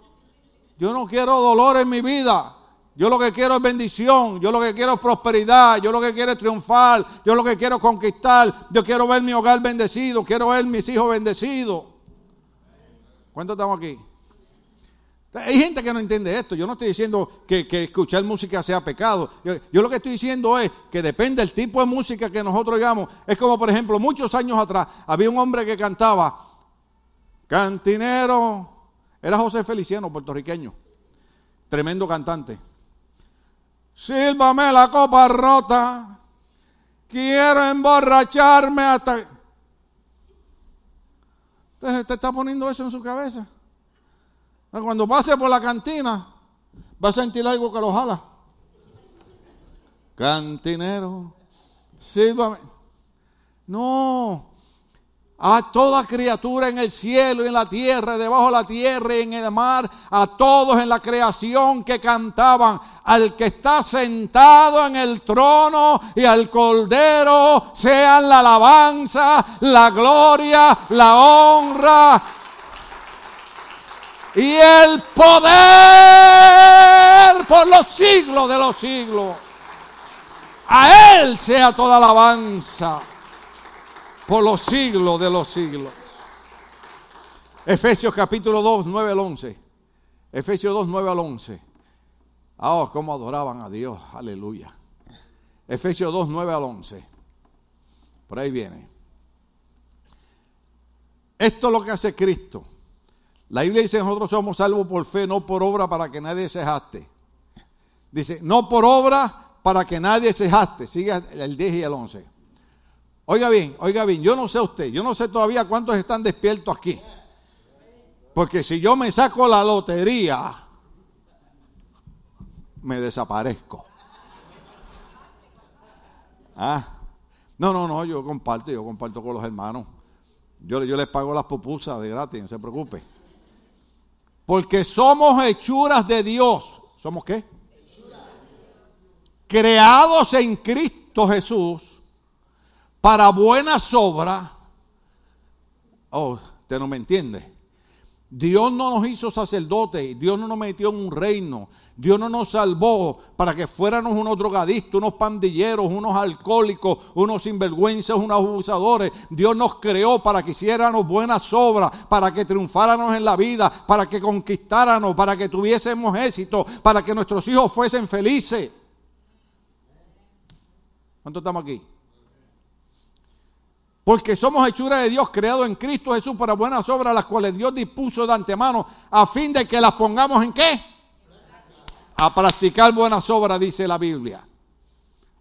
Yo no quiero dolor en mi vida. Yo lo que quiero es bendición, yo lo que quiero es prosperidad, yo lo que quiero es triunfar, yo lo que quiero es conquistar, yo quiero ver mi hogar bendecido, quiero ver mis hijos bendecidos. ¿Cuántos estamos aquí? Hay gente que no entiende esto. Yo no estoy diciendo que, escuchar música sea pecado. Yo, lo que estoy diciendo es que depende del tipo de música que nosotros oigamos. Es como, por ejemplo, muchos años atrás había un hombre que cantaba Cantinero. Era José Feliciano, puertorriqueño. Tremendo cantante. Sílvame la copa rota. Quiero emborracharme hasta. Entonces, ¿te está poniendo eso en su cabeza? Cuando pase por la cantina, va a sentir algo que lo jala. Cantinero, sírvame. No, a toda criatura en el cielo y en la tierra, debajo de la tierra y en el mar, a todos en la creación que cantaban, al que está sentado en el trono y al cordero, sean la alabanza, la gloria, la honra y el poder por los siglos de los siglos. A Él sea toda alabanza por los siglos de los siglos. Efesios capítulo 2, 9 al 11. Efesios 2, 9 al 11. Ah, oh, cómo adoraban a Dios. Aleluya. Efesios 2, 9 al 11. Por ahí viene. Esto es lo que hace Cristo la Biblia dice, nosotros somos salvos por fe, no por obra para que nadie se jaste. Dice, no por obra para que nadie se jaste. Sigue el 10 y el 11. Oiga bien, oiga bien, yo no sé usted, yo no sé todavía cuántos están despiertos aquí. Porque si yo me saco la lotería, me desaparezco. Ah, no, no, no, yo comparto, yo comparto con los hermanos. Yo, yo les pago las pupusas de gratis, no se preocupe. Porque somos hechuras de Dios. ¿Somos qué? Creados en Cristo Jesús para buenas obras. Oh, usted no me entiende. Dios no nos hizo sacerdotes, Dios no nos metió en un reino, Dios no nos salvó para que fuéramos unos drogadictos, unos pandilleros, unos alcohólicos, unos sinvergüenzas, unos abusadores. Dios nos creó para que hiciéramos buenas obras, para que triunfáramos en la vida, para que conquistáramos, para que tuviésemos éxito, para que nuestros hijos fuesen felices. ¿Cuántos estamos aquí? Porque somos hechura de Dios creados en Cristo Jesús para buenas obras, las cuales Dios dispuso de antemano a fin de que las pongamos en qué? A practicar buenas obras, dice la Biblia.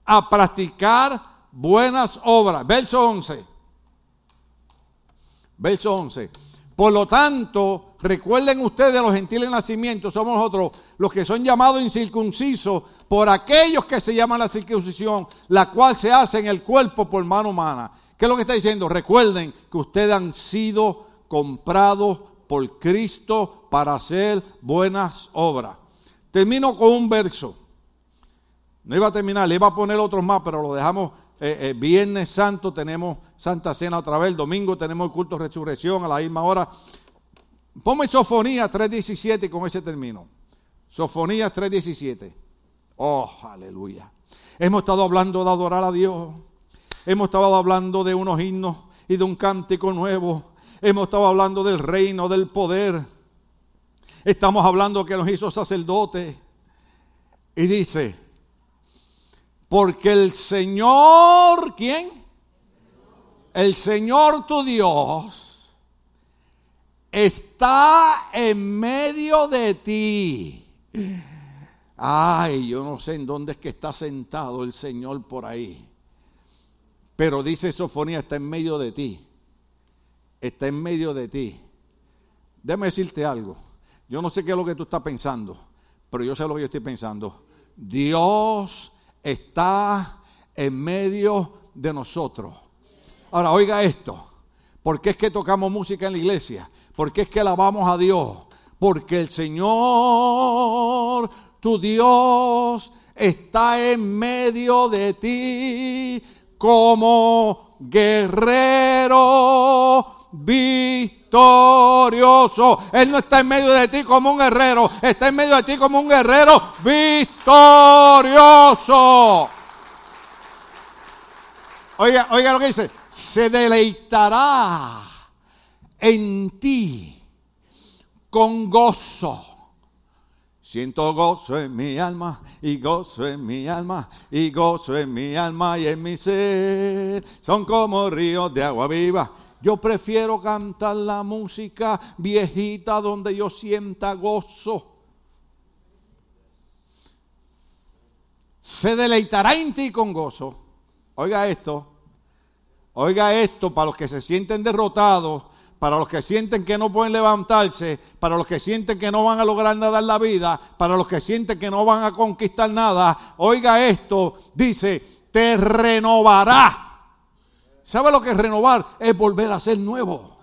A practicar buenas obras. Verso 11. Verso 11. Por lo tanto, recuerden ustedes los gentiles nacimientos, somos nosotros los que son llamados incircuncisos por aquellos que se llaman la circuncisión, la cual se hace en el cuerpo por mano humana ¿Qué es lo que está diciendo? Recuerden que ustedes han sido comprados por Cristo para hacer buenas obras. Termino con un verso. No iba a terminar, le iba a poner otros más, pero lo dejamos. Eh, eh, viernes Santo tenemos Santa Cena otra vez. Domingo tenemos el culto de resurrección a la misma hora. Ponme Sofonía 3.17 y con ese termino. Sofonía 3.17. Oh, aleluya. Hemos estado hablando de adorar a Dios. Hemos estado hablando de unos himnos y de un cántico nuevo. Hemos estado hablando del reino, del poder. Estamos hablando que nos hizo sacerdote. Y dice, porque el Señor, ¿quién? El Señor tu Dios está en medio de ti. Ay, yo no sé en dónde es que está sentado el Señor por ahí. Pero dice Sofonía, está en medio de ti. Está en medio de ti. Déjame decirte algo. Yo no sé qué es lo que tú estás pensando, pero yo sé lo que yo estoy pensando. Dios está en medio de nosotros. Ahora, oiga esto. ¿Por qué es que tocamos música en la iglesia? ¿Por qué es que alabamos a Dios? Porque el Señor, tu Dios, está en medio de ti como guerrero victorioso. Él no está en medio de ti como un guerrero, está en medio de ti como un guerrero victorioso. Oiga, oiga lo que dice, se deleitará en ti con gozo Siento gozo en mi alma y gozo en mi alma y gozo en mi alma y en mi ser. Son como ríos de agua viva. Yo prefiero cantar la música viejita donde yo sienta gozo. Se deleitará en ti con gozo. Oiga esto. Oiga esto para los que se sienten derrotados para los que sienten que no pueden levantarse, para los que sienten que no van a lograr nada en la vida, para los que sienten que no van a conquistar nada, oiga esto, dice, te renovará. ¿Sabe lo que es renovar? Es volver a ser nuevo.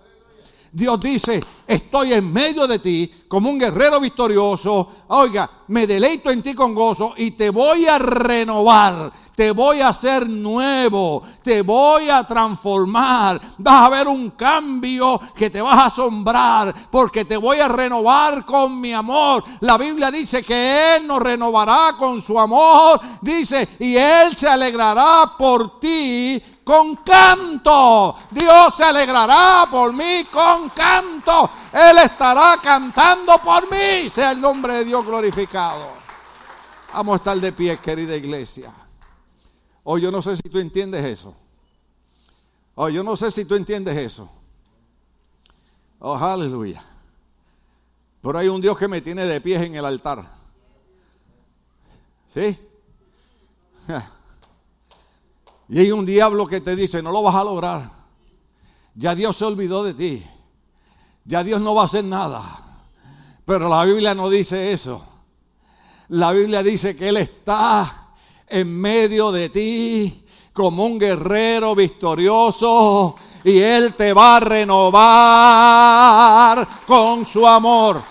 Dios dice, estoy en medio de ti como un guerrero victorioso. Oiga, me deleito en ti con gozo y te voy a renovar, te voy a hacer nuevo, te voy a transformar. Vas a ver un cambio que te vas a asombrar porque te voy a renovar con mi amor. La Biblia dice que Él nos renovará con su amor. Dice, y Él se alegrará por ti con canto. Dios se alegrará por mí con canto. Él estará cantando por mí. Sea el nombre de Dios glorificado. Vamos a estar de pie, querida iglesia. Oh, yo no sé si tú entiendes eso. Oh, yo no sé si tú entiendes eso. Oh, aleluya. Pero hay un Dios que me tiene de pie en el altar. ¿Sí? Y hay un diablo que te dice, no lo vas a lograr. Ya Dios se olvidó de ti. Ya Dios no va a hacer nada. Pero la Biblia no dice eso. La Biblia dice que Él está en medio de ti como un guerrero victorioso y Él te va a renovar con su amor.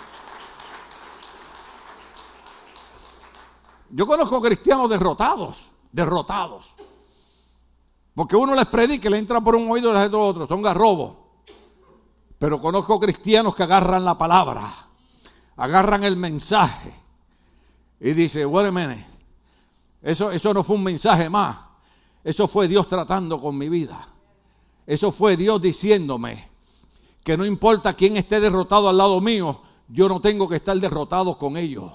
Yo conozco cristianos derrotados, derrotados. Porque uno les predica le entra por un oído y les entra por otro. Son garrobos. Pero conozco cristianos que agarran la palabra, agarran el mensaje y dice, a Eso, eso no fue un mensaje más. Eso fue Dios tratando con mi vida. Eso fue Dios diciéndome que no importa quién esté derrotado al lado mío, yo no tengo que estar derrotado con ellos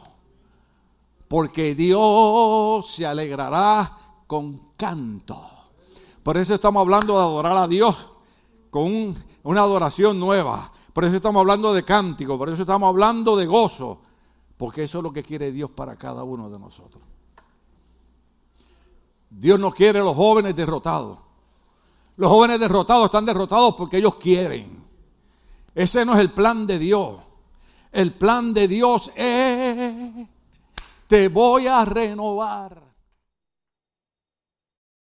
porque Dios se alegrará con canto. Por eso estamos hablando de adorar a Dios con una adoración nueva. Por eso estamos hablando de cántico, por eso estamos hablando de gozo, porque eso es lo que quiere Dios para cada uno de nosotros. Dios no quiere a los jóvenes derrotados. Los jóvenes derrotados están derrotados porque ellos quieren. Ese no es el plan de Dios. El plan de Dios es te voy a renovar.